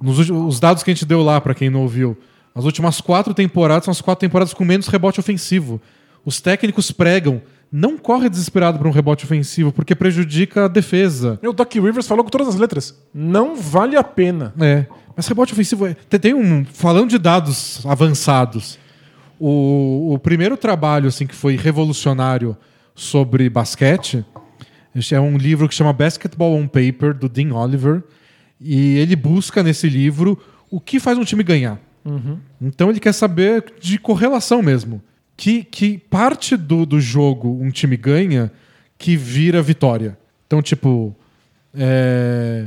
nos, os dados que a gente deu lá, pra quem não ouviu, as últimas quatro temporadas são as quatro temporadas com menos rebote ofensivo. Os técnicos pregam, não corre desesperado pra um rebote ofensivo, porque prejudica a defesa. O Doc Rivers falou com todas as letras. Não vale a pena. É. Mas rebote ofensivo é. Tem, um. Falando de dados avançados, o, o primeiro trabalho assim, que foi revolucionário sobre basquete é um livro que chama Basketball on Paper, do Dean Oliver. E ele busca nesse livro o que faz um time ganhar. Então ele quer saber de correlação mesmo. Que, que parte do, do jogo um time ganha que vira vitória. Então, tipo. é,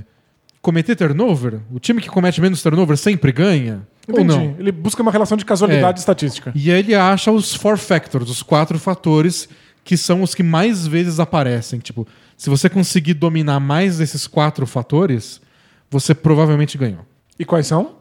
Cometer turnover? O time que comete menos turnover sempre ganha? Ou Entendi. não? Ele busca uma relação de casualidade É. estatística. E aí ele acha os four factors, os quatro fatores que são os que mais vezes aparecem. Tipo, se você conseguir dominar mais desses quatro fatores, você provavelmente ganhou. E quais são?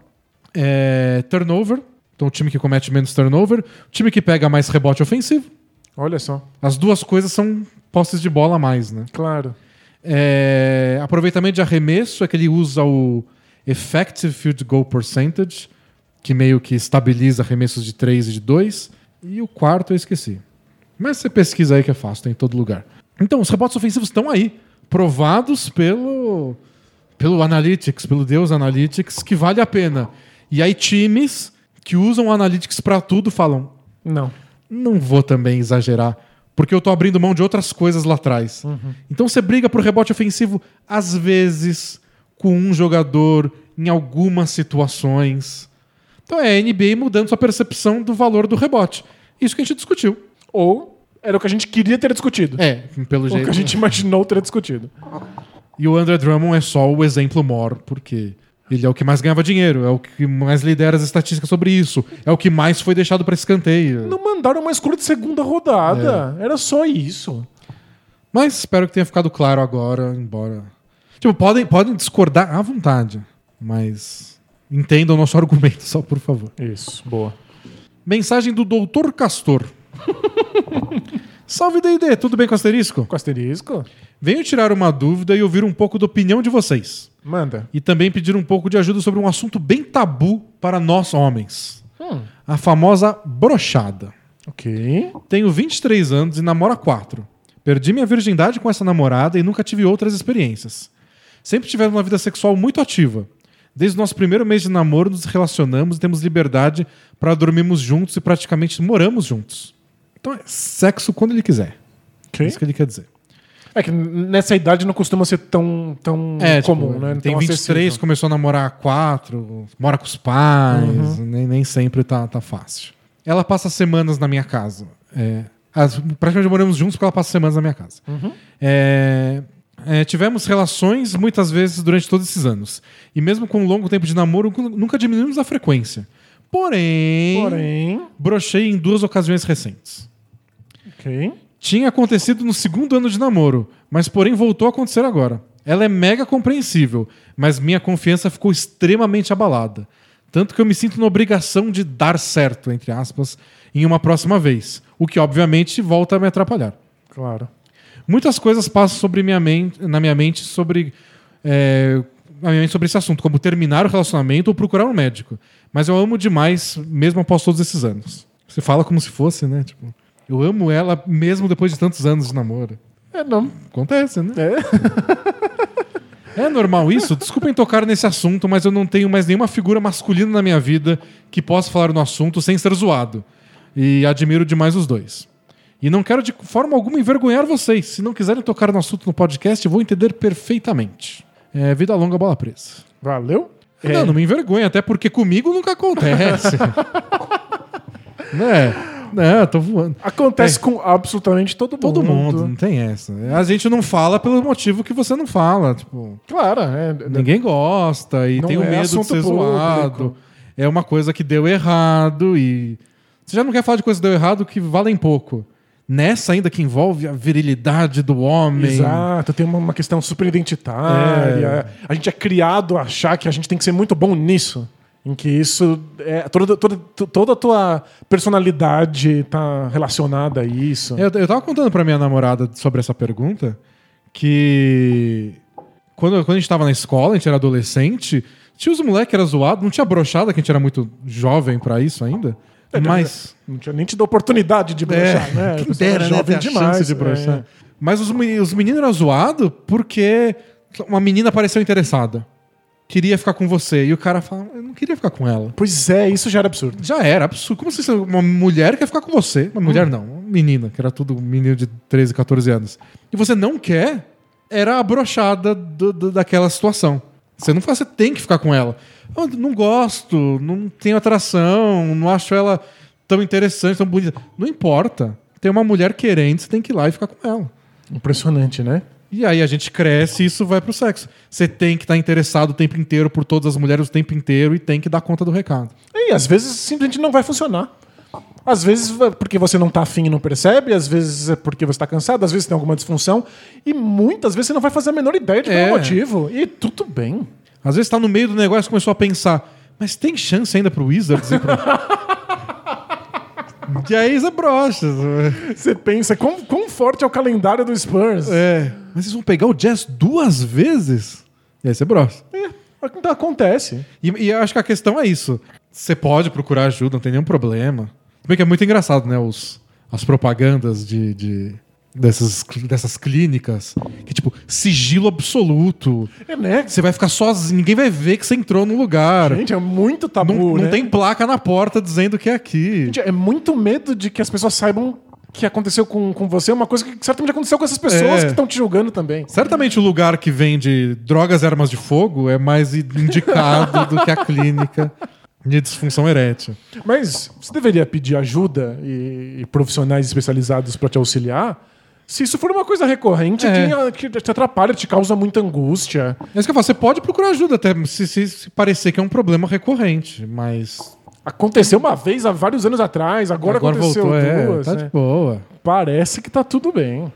É, turnover, então o time que comete menos turnover, o time que pega mais rebote ofensivo. Olha só. As duas coisas são posses de bola a mais, né? Claro. É, aproveitamento de arremesso é que ele usa o Effective Field Goal Percentage, que meio que estabiliza arremessos de 3 e de 2. E o quarto eu esqueci. Mas você pesquisa aí que é fácil, tem em todo lugar. Então, os rebotes ofensivos estão aí, provados pelo, pelo Analytics, pelo Deus Analytics, que vale a pena. E aí, times que usam o Analytics pra tudo falam: Não. não vou também exagerar, porque eu tô abrindo mão de outras coisas lá atrás. Então você briga pro rebote ofensivo, às vezes, com um jogador, em algumas situações. Então é a NBA mudando sua percepção do valor do rebote. Isso que a gente discutiu. Ou era o que a gente queria ter discutido. É, pelo Ou o jeito. que a gente imaginou ter discutido. E o André Drummond é só o exemplo maior, porque ele é o que mais ganhava dinheiro, é o que mais lidera as estatísticas sobre isso, é o que mais foi deixado para escanteio. Não mandaram uma escolha de segunda rodada. Era só isso. Mas espero que tenha ficado claro agora, embora. Tipo, podem, podem discordar à vontade, mas entendam o nosso argumento, só por favor. Isso. Boa. Mensagem do Doutor Castor. [LAUGHS] Salve D&D, tudo bem com asterisco? Com asterisco? Venho tirar uma dúvida e ouvir um pouco da opinião de vocês. Manda. E também pedir um pouco de ajuda sobre um assunto bem tabu para nós homens. Hum. A famosa brochada. Ok. Tenho 23 anos e namoro há 4. Perdi minha virgindade com essa namorada e nunca tive outras experiências. Sempre tivemos uma vida sexual muito ativa. Desde o nosso primeiro mês de namoro, nos relacionamos e temos liberdade para dormirmos juntos e praticamente moramos juntos. Então é sexo quando ele quiser. É isso que ele quer dizer. É que nessa idade não costuma ser tão, tão É, comum, tipo, né? Tem Tão 23, acessível. começou a namorar 4, mora com os pais, nem, nem sempre tá, tá fácil. Ela passa semanas na minha casa. É, as- praticamente moramos juntos porque ela passa semanas na minha casa. É, é, tivemos relações muitas vezes durante todos esses anos. E mesmo com um longo tempo de namoro, nu- nunca diminuímos a frequência. Porém, Porém. brochei em duas ocasiões recentes. Ok. Tinha acontecido no segundo ano de namoro, mas porém voltou a acontecer agora. Ela é mega compreensível, mas minha confiança ficou extremamente abalada. Tanto que eu me sinto na obrigação de dar certo, entre aspas, em uma próxima vez. O que, obviamente, volta a me atrapalhar. Claro. Muitas coisas passam sobre minha mente, na minha mente sobre, é, na minha mente sobre esse assunto, como terminar o relacionamento ou procurar um médico. Mas eu amo demais, mesmo após todos esses anos. Você fala como se fosse, né? Tipo, eu amo ela mesmo depois de tantos anos de namoro. É, não. Acontece, né? É. [LAUGHS] É normal isso? Desculpem tocar nesse assunto, mas eu não tenho mais nenhuma figura masculina na minha vida que possa falar no assunto sem ser zoado. E admiro demais os dois. E não quero de forma alguma envergonhar vocês. Se não quiserem tocar no assunto no podcast, eu vou entender perfeitamente. É, vida longa, bola presa. Valeu? É. Não, não me envergonha, até porque comigo nunca acontece. [LAUGHS] né? Não, tô voando. Acontece com absolutamente todo mundo. Todo mundo, não tem essa. A gente não fala pelo motivo que você não fala. Tipo, Claro, é. Ninguém gosta e tem o é medo de ser público. zoado. É uma coisa que deu errado e. Você já não quer falar de coisa que deu errado que valem pouco. Nessa ainda que envolve a virilidade do homem. Exato, tem uma, uma questão super identitária. É. A gente é criado a achar que a gente tem que ser muito bom nisso. Em que isso. É, toda, toda, toda a tua personalidade tá relacionada a isso. Eu, eu tava contando pra minha namorada sobre essa pergunta que quando, quando a gente tava na escola, a gente era adolescente, tinha os moleques que era zoado, não tinha brochada, que a gente era muito jovem pra isso ainda. Mas. Não tinha nem te dado oportunidade de brochar, É, né? [LAUGHS] quem dera, né, ter a chance de brochar. é. Mas os, os meninos eram zoados porque uma menina pareceu interessada. Queria ficar com você. E o cara fala, eu não queria ficar com ela. Pois é, isso já era absurdo. Já era absurdo. Como se uma mulher quer ficar com você? Uma mulher não, uma menina, que era tudo menino de 13, 14 anos. E você não quer, era a brochada do- do- daquela situação. Você não fala, você tem que ficar com ela. Eu não gosto, não tenho atração, não acho ela tão interessante, tão bonita. Não importa. Tem uma mulher querendo, você tem que ir lá e ficar com ela. Impressionante, né? E aí a gente cresce e isso vai pro sexo. Você tem que estar interessado o tempo inteiro por todas as mulheres o tempo inteiro e tem que dar conta do recado. E às vezes simplesmente não vai funcionar. Às vezes é porque você não tá afim e não percebe, às vezes é porque você tá cansado, às vezes tem alguma disfunção. E muitas vezes você não vai fazer a menor ideia de qual é É. o motivo. E tudo bem. Às vezes tá no meio do negócio e começou a pensar, mas tem chance ainda pro Wizards ir pro... [LAUGHS] e aí você brocha. Você pensa, quão, quão forte é o calendário do Spurs? É. Mas vocês vão pegar o Jazz duas vezes? E aí você brocha. É, acontece. E, e eu acho que a questão é isso. Você pode procurar ajuda, não tem nenhum problema. Se bem que é muito engraçado, né? Os, as propagandas de, de- dessas, dessas clínicas. Que, tipo, sigilo absoluto. É, né? Você vai ficar sozinho, ninguém vai ver que você entrou no lugar. Gente, é muito tabu, não, não né? tem placa na porta dizendo que é aqui. Gente, é muito medo de que as pessoas saibam que aconteceu com, com você uma coisa que certamente aconteceu com essas pessoas É. que estão te julgando também. Certamente o lugar que vende drogas e armas de fogo é mais indicado do que a clínica de disfunção erétil. Mas você deveria pedir ajuda e, e profissionais especializados para te auxiliar se isso for uma coisa recorrente É. que, que te atrapalha, te causa muita angústia. É isso que eu falo, você pode procurar ajuda até se, se- se parecer que é um problema recorrente, mas Aconteceu uma vez há vários anos atrás, agora, aconteceu é, duas. tá né? de boa. Parece que tá tudo bem.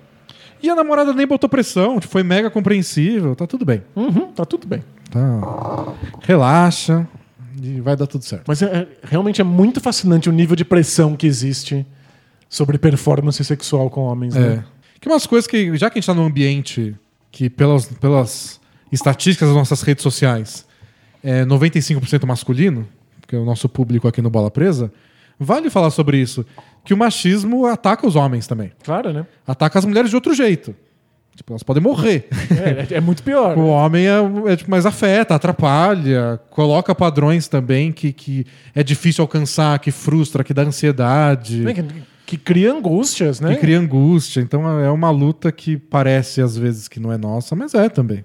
E a namorada nem botou pressão, tipo, foi mega compreensível, tá tudo bem. Uhum, tá tudo bem. Tá. Relaxa e vai dar tudo certo. Mas é- é- realmente é muito fascinante o nível de pressão que existe sobre performance sexual com homens. É. Né? Que umas coisas que, já que a gente tá num ambiente que, pelas, pelas estatísticas das nossas redes sociais, é 95% masculino, que é o nosso público aqui no Bola Presa, vale falar sobre isso. Que o machismo ataca os homens também. Claro, né? Ataca as mulheres de outro jeito. Tipo, elas podem morrer. É, é muito pior. [LAUGHS] O homem é, é, tipo, mais afeta, atrapalha, coloca padrões também que, que é difícil alcançar, que frustra, que dá ansiedade. Né? Que, que cria angústias, né? Que cria angústia. Então é uma luta que parece às vezes que não é nossa, mas é também.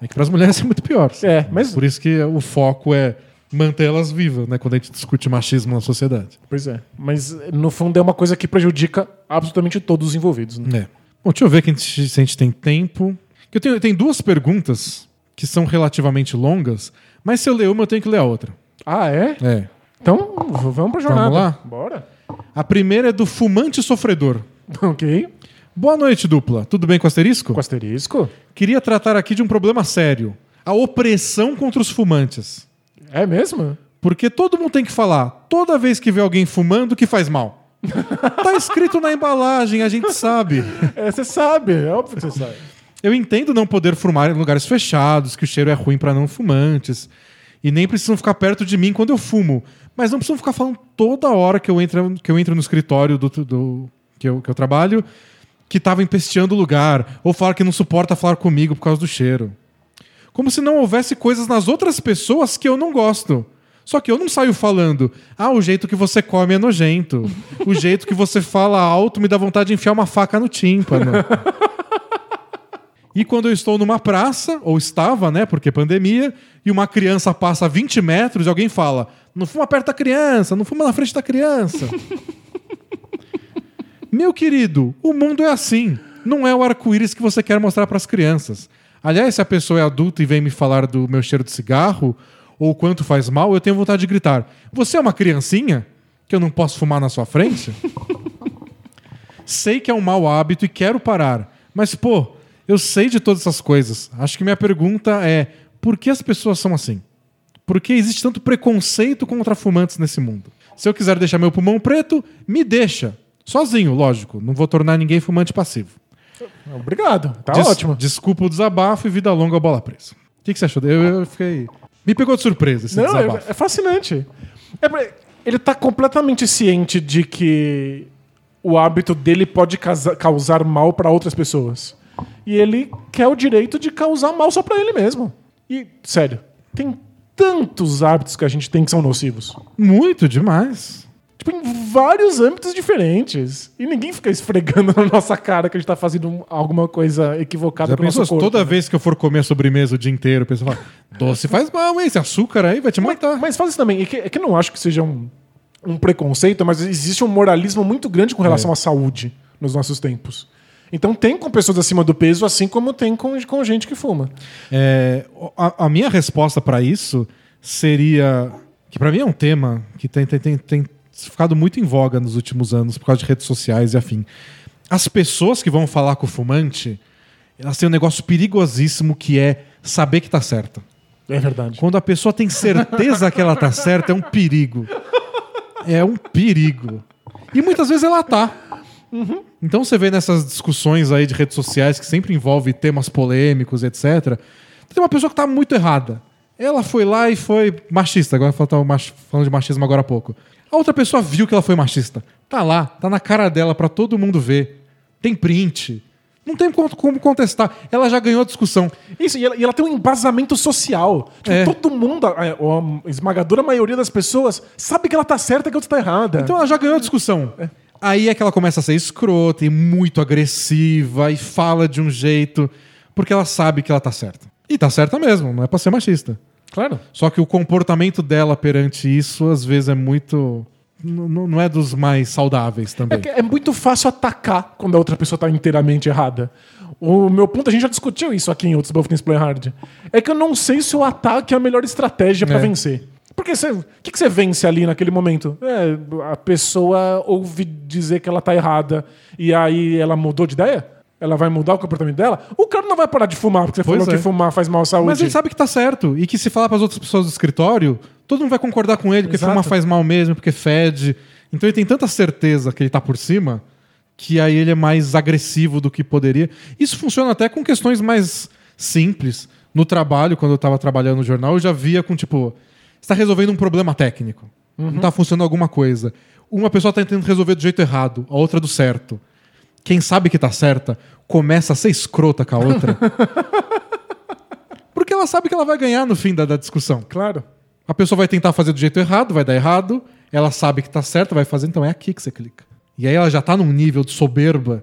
É que para as mulheres é muito pior. É, mas. Por isso que o foco é manter elas vivas, né? Quando a gente discute machismo na sociedade. Pois é. Mas no fundo é uma coisa que prejudica absolutamente todos os envolvidos. Né? É. Bom, deixa eu ver a gente- se a gente tem tempo. Que Eu tenho, eu tenho duas perguntas que são relativamente longas, mas se eu ler uma, eu tenho que ler a outra. Ah, é? É. Então vamos pra jornada. Vamos lá? Bora. A primeira é do fumante sofredor. [LAUGHS] Ok. Boa noite, dupla. Tudo bem com asterisco? Com asterisco? Queria tratar aqui de um problema sério: a opressão contra os fumantes. É mesmo? Porque todo mundo tem que falar, toda vez que vê alguém fumando, que faz mal. [LAUGHS] tá escrito na embalagem, a gente sabe. É, você sabe, é óbvio que você sabe. Eu entendo não poder fumar em lugares fechados, que o cheiro é ruim para não fumantes. E nem precisam ficar perto de mim quando eu fumo. Mas não precisam ficar falando toda hora que eu entro, que eu entro no escritório do, do- que, eu, que eu trabalho que estava empesteando o lugar. Ou falar que não suporta falar comigo por causa do cheiro. Como se não houvesse coisas nas outras pessoas que eu não gosto. Só que eu não saio falando, ah, o jeito que você come é nojento. O jeito que você fala alto me dá vontade de enfiar uma faca no tímpano. [LAUGHS] E quando eu estou numa praça, ou estava, né, porque pandemia, e uma criança passa 20 metros e alguém fala: não fuma perto da criança, não fuma na frente da criança. [LAUGHS] Meu querido, o mundo é assim. Não é o arco-íris que você quer mostrar para as crianças. Aliás, se a pessoa é adulta e vem me falar do meu cheiro de cigarro, ou quanto faz mal, eu tenho vontade de gritar: Você é uma criancinha? Que eu não posso fumar na sua frente? [LAUGHS] Sei que é um mau hábito e quero parar. Mas, pô, eu sei de todas essas coisas. Acho que minha pergunta é: por que as pessoas são assim? Por que existe tanto preconceito contra fumantes nesse mundo? Se eu quiser deixar meu pulmão preto, me deixa. Sozinho, lógico. Não vou tornar ninguém fumante passivo. Obrigado. Tá Des- ótimo. Desculpa o desabafo e vida longa bola presa. O que, que você achou? Eu, eu fiquei. Me pegou de surpresa esse Não, desabafo. é, é fascinante. É ele tá completamente ciente de que o hábito dele pode causar mal pra outras pessoas. E ele quer o direito de causar mal só pra ele mesmo. E, sério, tem tantos hábitos que a gente tem que são nocivos. Muito demais. Tipo, em vários âmbitos diferentes. E ninguém fica esfregando [LAUGHS] na nossa cara que a gente tá fazendo alguma coisa equivocada Já com o nosso pensou, corpo. toda né? vez que eu for comer a sobremesa o dia inteiro, o pessoal fala: doce faz mal, hein? Esse açúcar aí vai te matar. Mas faz isso também. É que, é que eu não acho que seja um, um preconceito, mas existe um moralismo muito grande com relação É. à saúde nos nossos tempos. Então tem com pessoas acima do peso, assim como tem com, com gente que fuma. É, a, a minha resposta pra isso seria. Que pra mim é um tema que tem, tem, tem, tem ficado muito em voga nos últimos anos por causa de redes sociais e afim. As pessoas que vão falar com o fumante, elas têm um negócio perigosíssimo que é saber que tá certa. É verdade. Quando a pessoa tem certeza que ela tá certa, é um perigo. É um perigo. E muitas vezes ela tá. Então você vê nessas discussões aí de redes sociais que sempre envolve temas polêmicos, etc. Tem uma pessoa que tá muito errada. Ela foi lá e foi machista. Agora eu tava mach- falando de machismo agora há pouco. A outra pessoa viu que ela foi machista. Tá lá, tá na cara dela pra todo mundo ver. Tem print. Não tem como contestar. Ela já ganhou a discussão. Isso, e ela, e ela tem um embasamento social. Tipo, É. todo mundo, a, a esmagadora maioria das pessoas, sabe que ela tá certa e que outra tá errada. Então ela já ganhou a discussão. Aí é que ela começa a ser escrota e muito agressiva e fala de um jeito porque ela sabe que ela tá certa. E tá certa mesmo, não é pra ser machista. claro. Só que o comportamento dela perante isso, às vezes, é muito. n- Não é dos mais saudáveis É, também. que é muito fácil atacar quando a outra pessoa tá inteiramente errada. O meu ponto, a gente já discutiu isso aqui em outros Buffins Play Hard. É que eu não sei se o ataque é a melhor estratégia pra É. vencer. Porque você- o que, que você vence ali naquele momento? É, a pessoa ouve dizer que ela tá errada e aí ela mudou de ideia? Ela vai mudar o comportamento dela? O cara não vai parar de fumar porque você Pois falou é. que fumar faz mal à saúde. Mas ele sabe que tá certo. E que se falar pras outras pessoas do escritório, todo mundo vai concordar com ele, porque Exato. fumar faz mal mesmo, porque fede. Então ele tem tanta certeza que ele tá por cima que aí ele é mais agressivo do que poderia. Isso funciona até com questões mais simples. No trabalho, quando eu tava trabalhando no jornal, eu já via com tipo. Você tá resolvendo um problema técnico. Não tá funcionando alguma coisa. Uma pessoa tá tentando resolver do jeito errado, a outra do certo. Quem sabe que tá certa começa a ser escrota com a outra. [LAUGHS] Porque ela sabe que ela vai ganhar no fim da, da discussão. Claro. A pessoa vai tentar fazer do jeito errado, vai dar errado. Ela sabe que tá certo, vai fazer, então é aqui que você clica. E aí ela já tá num nível de soberba.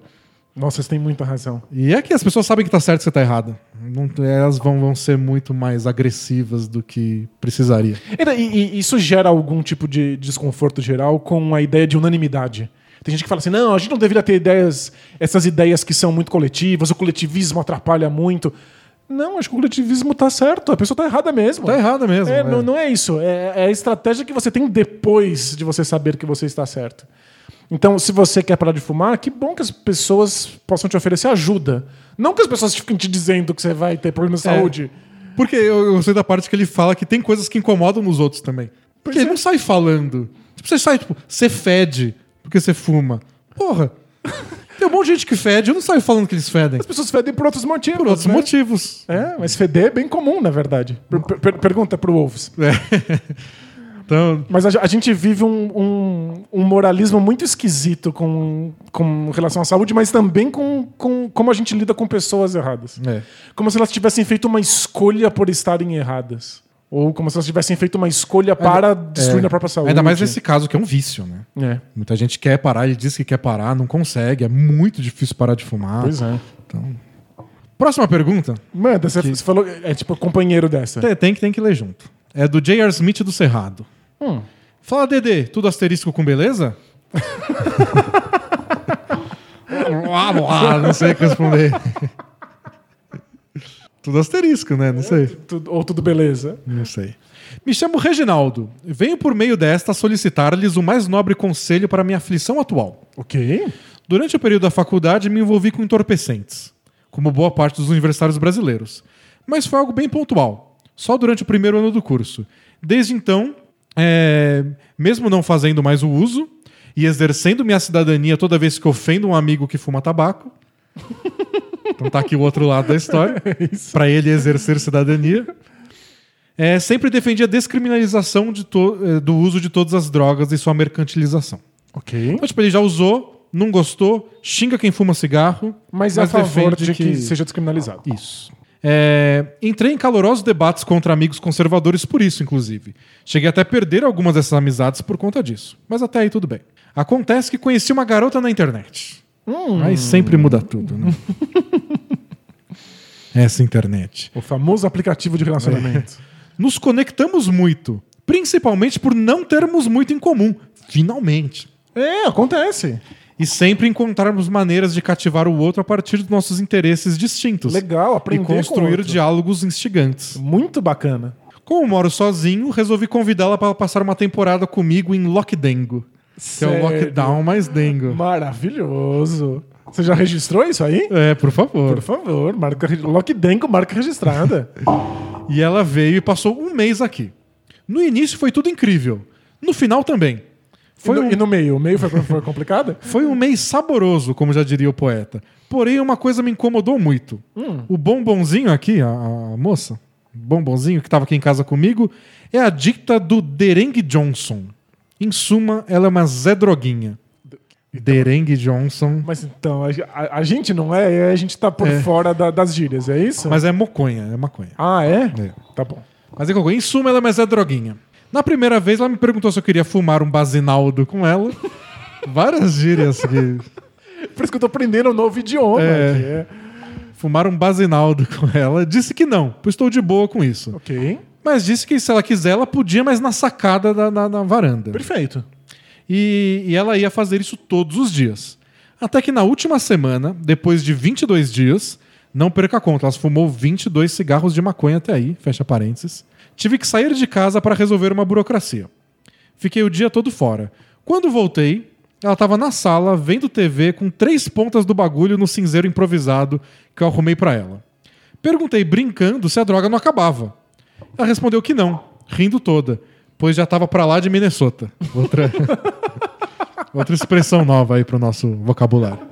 Nossa, você tem muita razão. E é que as pessoas sabem que tá certo e que você tá errado. Não- elas vão, vão ser muito mais agressivas do que precisaria. E, e- e isso gera algum tipo de desconforto geral com a ideia de unanimidade. Tem gente que fala assim: não, a gente não deveria ter ideias, essas ideias que são muito coletivas, o coletivismo atrapalha muito. Não, acho que o coletivismo tá certo, a pessoa tá errada mesmo. Tá errada mesmo. É, é. Não, não é isso. É, é a estratégia que você tem depois de você saber que você está certo. Então, se você quer parar de fumar, que bom que as pessoas possam te oferecer ajuda. Não que as pessoas fiquem te dizendo que você vai ter problema de É. saúde. Porque eu, eu sei da parte que ele fala que tem coisas que incomodam nos outros também. Porque ele é. não sai falando. Tipo, você sai, tipo, você fede porque você fuma. Porra. [LAUGHS] Tem um monte de gente que fede, eu não saio falando que eles fedem. As pessoas fedem por outros motivos. Por outros né? motivos. É, mas feder é bem comum, na verdade. Per- per- pergunta pro Wolves. [LAUGHS] Então, Mas a, a gente vive um, um- um moralismo muito esquisito com, com relação à saúde, mas também com, com como a gente lida com pessoas erradas. é. Como se elas tivessem feito uma escolha por estarem erradas. Ou como se elas tivessem feito uma escolha para destruir É. a própria saúde. Ainda mais nesse caso que é um vício, né? É, Muita gente quer parar, ele diz que quer parar, não consegue. É muito difícil parar de fumar. pois é. Próxima pergunta. Manda, você, você falou. É tipo companheiro dessa. Tem, tem que, tem que ler junto. É do J.R. Smith do Cerrado. Hum. Fala, Dedê, tudo asterisco com beleza? [LAUGHS] Não sei o que responder. tudo asterisco, né? Não sei. Ou tudo beleza. Não sei. Me chamo Reginaldo. Venho por meio desta solicitar-lhes o mais nobre conselho para minha aflição atual. Ok. Durante o período da faculdade, me envolvi com entorpecentes, como boa parte dos universitários brasileiros. Mas foi algo bem pontual, só durante o primeiro ano do curso. Desde então, é, mesmo não fazendo mais o uso e exercendo minha cidadania toda vez que ofendo um amigo que fuma tabaco. [LAUGHS] Então tá aqui o outro lado da história. Para ele exercer cidadania. É, sempre defendia a descriminalização de eh, do uso de todas as drogas e sua mercantilização. Ok. Então, tipo, ele já usou, não gostou, xinga quem fuma cigarro. Mas, é a favor de que... seja descriminalizado. Isso. É, entrei em calorosos debates contra amigos conservadores por isso, inclusive. Cheguei até a perder algumas dessas amizades por conta disso. Mas até aí tudo bem. Acontece que conheci uma garota na internet. Aí sempre muda tudo, né? [LAUGHS] Essa internet. O famoso aplicativo de relacionamento. Nos conectamos muito, principalmente por não termos muito em comum. Finalmente. É, acontece. E sempre encontrarmos maneiras de cativar o outro a partir dos nossos interesses distintos. Legal, aprender E construir diálogos instigantes. Muito bacana. Como moro sozinho, resolvi convidá-la para passar uma temporada comigo em Lockdengo. Que é o Sério? lockdown mais dengo. Maravilhoso. Você já registrou isso aí? É, por favor. Por favor, marca re- Lockdengo, marca registrada. [LAUGHS] E ela veio e passou um mês aqui. No início foi tudo incrível. No final também. Foi e, no, um- e no meio? O meio foi, foi complicado? [LAUGHS] Foi um mês saboroso, como já diria o poeta. Porém, uma coisa me incomodou muito. O bombonzinho aqui, a, a moça, o bombonzinho que estava aqui em casa comigo, é a dicta do Derengue Johnson. Em suma, ela é uma Zé Droguinha. Derengue Johnson. Mas então, a, a- gente não é, a gente tá por É. fora da- das gírias, é isso? Mas é moconha, é maconha. Ah, é? É. Tá bom. Mas é eu- em suma, ela é uma Zé Droguinha. Na primeira vez, ela me perguntou se eu queria fumar um basinaldo com ela. Várias gírias que Por isso que eu tô aprendendo um novo idioma. É. é- fumar um basinaldo com ela. Disse que não, pois estou de boa com isso. Ok. Mas disse que se ela quiser, ela podia, mas na sacada da, na, na varanda. Perfeito. E, e ela ia fazer isso todos os dias. Até que na última semana, depois de 22 dias, não perca a conta, ela fumou 22 cigarros de maconha até aí, fecha parênteses. Tive que sair de casa para resolver uma burocracia. Fiquei o dia todo fora. Quando voltei, ela estava na sala, vendo TV com três pontas do bagulho no cinzeiro improvisado que eu arrumei para ela. Perguntei brincando se a droga não acabava. Ela respondeu que não, rindo toda, pois já estava para lá de Minnesota. Outra [LAUGHS] Outra expressão nova aí pro nosso vocabulário.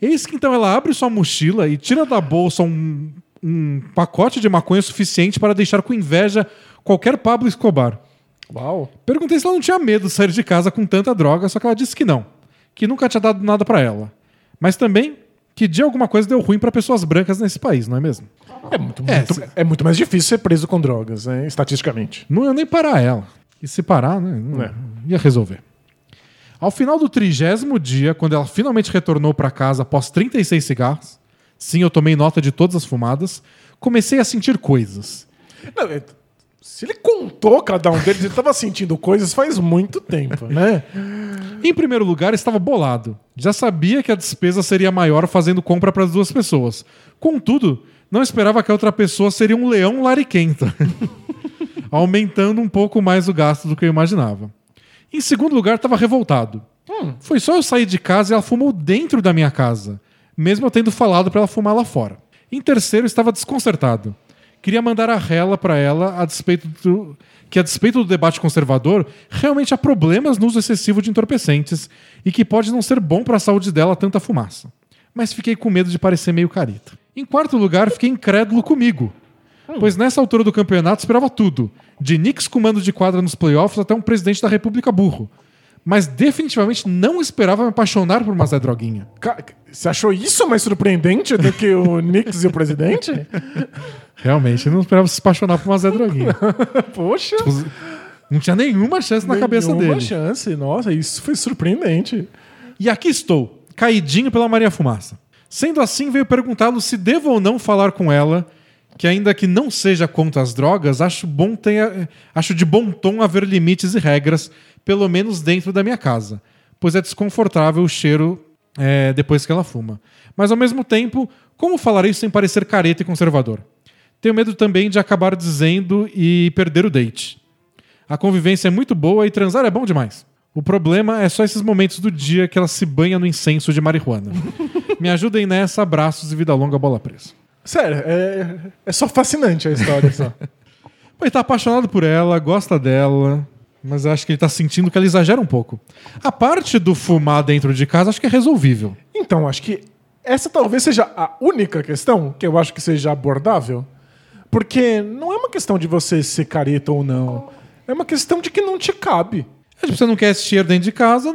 Eis que então ela abre sua mochila e tira da bolsa um, um pacote de maconha suficiente para deixar com inveja qualquer Pablo Escobar. Uau. Perguntei se ela não tinha medo de sair de casa com tanta droga, só que ela disse que não, que nunca tinha dado nada pra ela. Mas também que de alguma coisa deu ruim pra pessoas brancas nesse país, não é mesmo? É muito, É, muito- se- é muito mais difícil ser preso com drogas, né? Estatisticamente. Não ia nem parar ela. E se parar, né? Não É. ia resolver. Ao final do trigésimo dia, quando ela finalmente retornou para casa após 36 cigarros, sim, eu tomei nota de todas as fumadas, comecei a sentir coisas. Não, é- se ele contou cada um deles, ele tava sentindo coisas faz muito tempo, né? [LAUGHS] Em primeiro lugar, estava bolado. Já sabia que a despesa seria maior fazendo compra para as duas pessoas. Contudo, não esperava que a outra pessoa seria um leão lariquento, [LAUGHS] aumentando um pouco mais o gasto do que eu imaginava. Em segundo lugar, estava revoltado. Foi só eu sair de casa e ela fumou dentro da minha casa, mesmo eu tendo falado para ela fumar lá fora. Em terceiro, estava desconcertado. Queria mandar a rela para ela a despeito do que a despeito do debate conservador, realmente há problemas no uso excessivo de entorpecentes e que pode não ser bom para a saúde dela tanta fumaça. Mas fiquei com medo de parecer meio careta. Em quarto lugar, fiquei incrédulo comigo. Pois nessa altura do campeonato esperava tudo, de Knicks com mando de quadra nos playoffs até um presidente da República burro. Mas definitivamente não esperava me apaixonar por uma Zé Droguinha. Ca- Você achou isso mais surpreendente do que o Knicks e o presidente? [LAUGHS] Realmente, não esperava se apaixonar por uma Zé Droguinha. [LAUGHS] Poxa. Não tinha nenhuma chance na cabeça nenhuma dele. chance. Nossa, isso foi surpreendente. E aqui estou, caidinho pela Maria Fumaça. Sendo assim, veio perguntá-lo se devo ou não falar com ela, que ainda que não seja contra as drogas, acho, bom tenha, acho de bom tom haver limites e regras, pelo menos dentro da minha casa, pois é desconfortável o cheiro é, depois que ela fuma. Mas ao mesmo tempo, como falar isso sem parecer careta e conservador? Tenho medo também de acabar dizendo e perder o date. A convivência é muito boa e transar é bom demais. O problema é só esses momentos do dia que ela se banha no incenso de marihuana. [LAUGHS] Me ajudem nessa, abraços e vida longa, bola presa. Sério, é, é só fascinante a história. Só. Ele tá apaixonado por ela, gosta dela, mas acho que ele tá sentindo que ela exagera um pouco. A parte do fumar dentro de casa acho que é resolvível. Então, acho que essa talvez seja a única questão que eu acho que seja abordável. Porque não é uma questão de você ser careta ou não. É uma questão de que não te cabe. É, tipo, você não quer esse cheiro dentro de casa,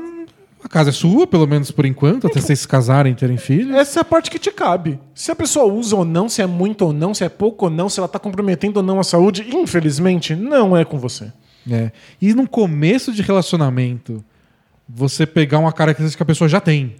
a casa é sua, pelo menos por enquanto, até vocês se casarem e terem filhos. Essa é a parte que te cabe. Se a pessoa usa ou não, se é muito ou não, se é pouco ou não, se ela tá comprometendo ou não a saúde, infelizmente, não é com você. É. E no começo de relacionamento, você pegar uma característica que a pessoa já tem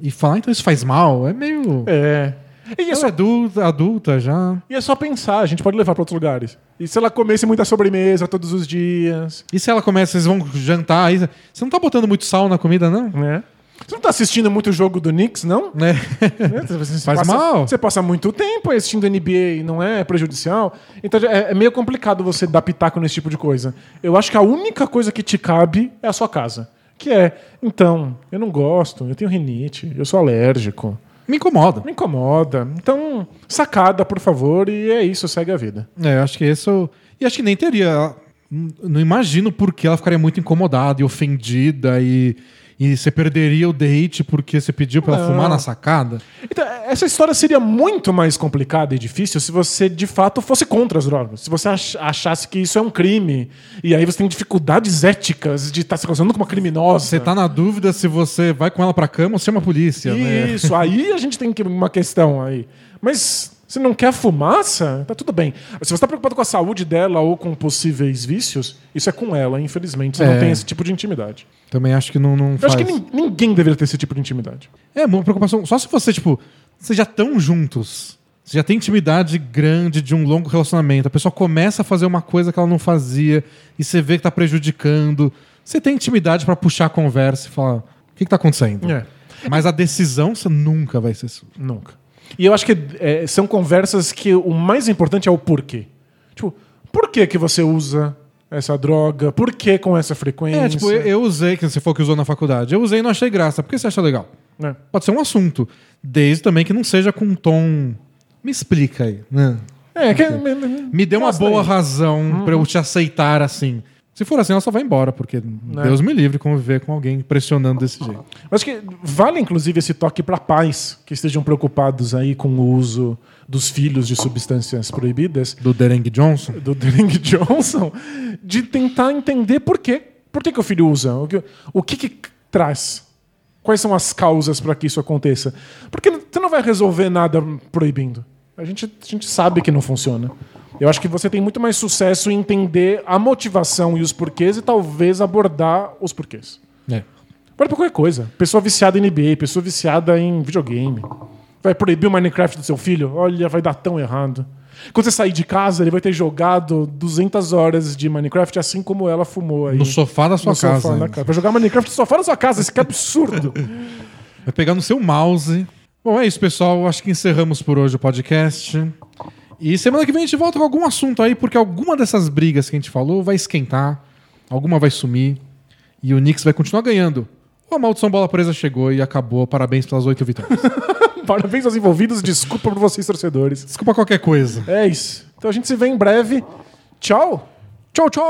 e falar, "Ah, então isso faz mal, é meio. É. E é, só, é adulta, adulta já. e é só pensar, a gente pode levar pra outros lugares. E se ela comesse muita sobremesa todos os dias, E se ela começa, vocês vão jantar, aí você não tá botando muito sal na comida, não? né? Você não tá assistindo muito o jogo do Knicks, não? [LAUGHS] Né? Né? Você Faz passa, mal. Você passa muito tempo assistindo NBA e não é prejudicial. Então é, é meio complicado você dar pitaco nesse tipo de coisa. Eu acho que a única coisa que te cabe é a sua casa. Que é, então, eu não gosto, eu tenho rinite, eu sou alérgico, Me incomoda. me incomoda. Então, sacada, por favor, e é isso, segue a vida. É, eu acho que isso. E acho que nem teria. Não imagino por que ela ficaria muito incomodada e ofendida e, e você perderia o date porque você pediu pra ela fumar na sacada. Então, essa história seria muito mais complicada e difícil se você de fato fosse contra as drogas. Se você ach- achasse que isso é um crime e aí você tem dificuldades éticas de estar se relacionando com uma criminosa. Você tá na dúvida se você vai com ela pra cama ou se chama a polícia, né? Isso, aí a gente tem uma questão aí. Mas se não quer fumaça, tá tudo bem. Se você está preocupado com a saúde dela ou com possíveis vícios, isso é com ela, infelizmente. Você É. não tem esse tipo de intimidade. Também acho que não, não Eu faz. acho que nin- ninguém deveria ter esse tipo de intimidade. É uma preocupação. Só se você, tipo, vocês já estão juntos. Você já tem intimidade grande de um longo relacionamento. A pessoa começa a fazer uma coisa que ela não fazia e você vê que tá prejudicando. Você tem intimidade pra puxar a conversa e falar: o que, que tá acontecendo? É. Mas a decisão você nunca vai ser sua. Nunca. E eu acho que é, são conversas que o mais importante é o porquê. Tipo, por que, que você usa essa droga? Por que com essa frequência? É, tipo, eu, eu usei, que você falou que usou na faculdade. Eu usei e não achei graça. Por que você acha legal? É. Pode ser um assunto. Desde também que não seja com um tom. Me explica aí. né? É, que, Me dê uma Mostra boa aí. razão pra eu te aceitar assim. Se for assim, ela só vai embora, porque Deus me livre conviver com alguém pressionando desse jeito. Acho que vale, inclusive, esse toque para pais que estejam preocupados aí com o uso dos filhos de substâncias proibidas, Do Dereng Johnson. do Drink [LAUGHS] Johnson, de tentar entender por quê. Por que, que o filho usa? O que, o que, que traz? Quais são as causas para que isso aconteça? Porque você não vai resolver nada proibindo. A gente, a gente sabe que não funciona. Eu acho que você tem muito mais sucesso em entender a motivação e os porquês e talvez abordar os porquês. É. Pode pra qualquer coisa. Pessoa viciada em NBA, pessoa viciada em videogame. Vai proibir o Minecraft do seu filho? Olha, vai dar tão errado. Quando você sair de casa, ele vai ter jogado 200 horas de Minecraft, assim como ela fumou aí. No sofá da sua no casa. sofá da casa. Vai jogar Minecraft no sofá da sua casa, esse que absurdo. [LAUGHS] Vai pegar no seu mouse. Bom, é isso, pessoal. Acho que encerramos por hoje o podcast. E semana que vem a gente volta com algum assunto aí, porque alguma dessas brigas que a gente falou vai esquentar, alguma vai sumir e o Knicks vai continuar ganhando. Ou a maldição bola presa chegou e acabou. Parabéns pelas oito vitórias. [LAUGHS] Parabéns aos envolvidos, desculpa por vocês, torcedores. Desculpa qualquer coisa. É isso. Então a gente se vê em breve. Tchau. Tchau, tchau!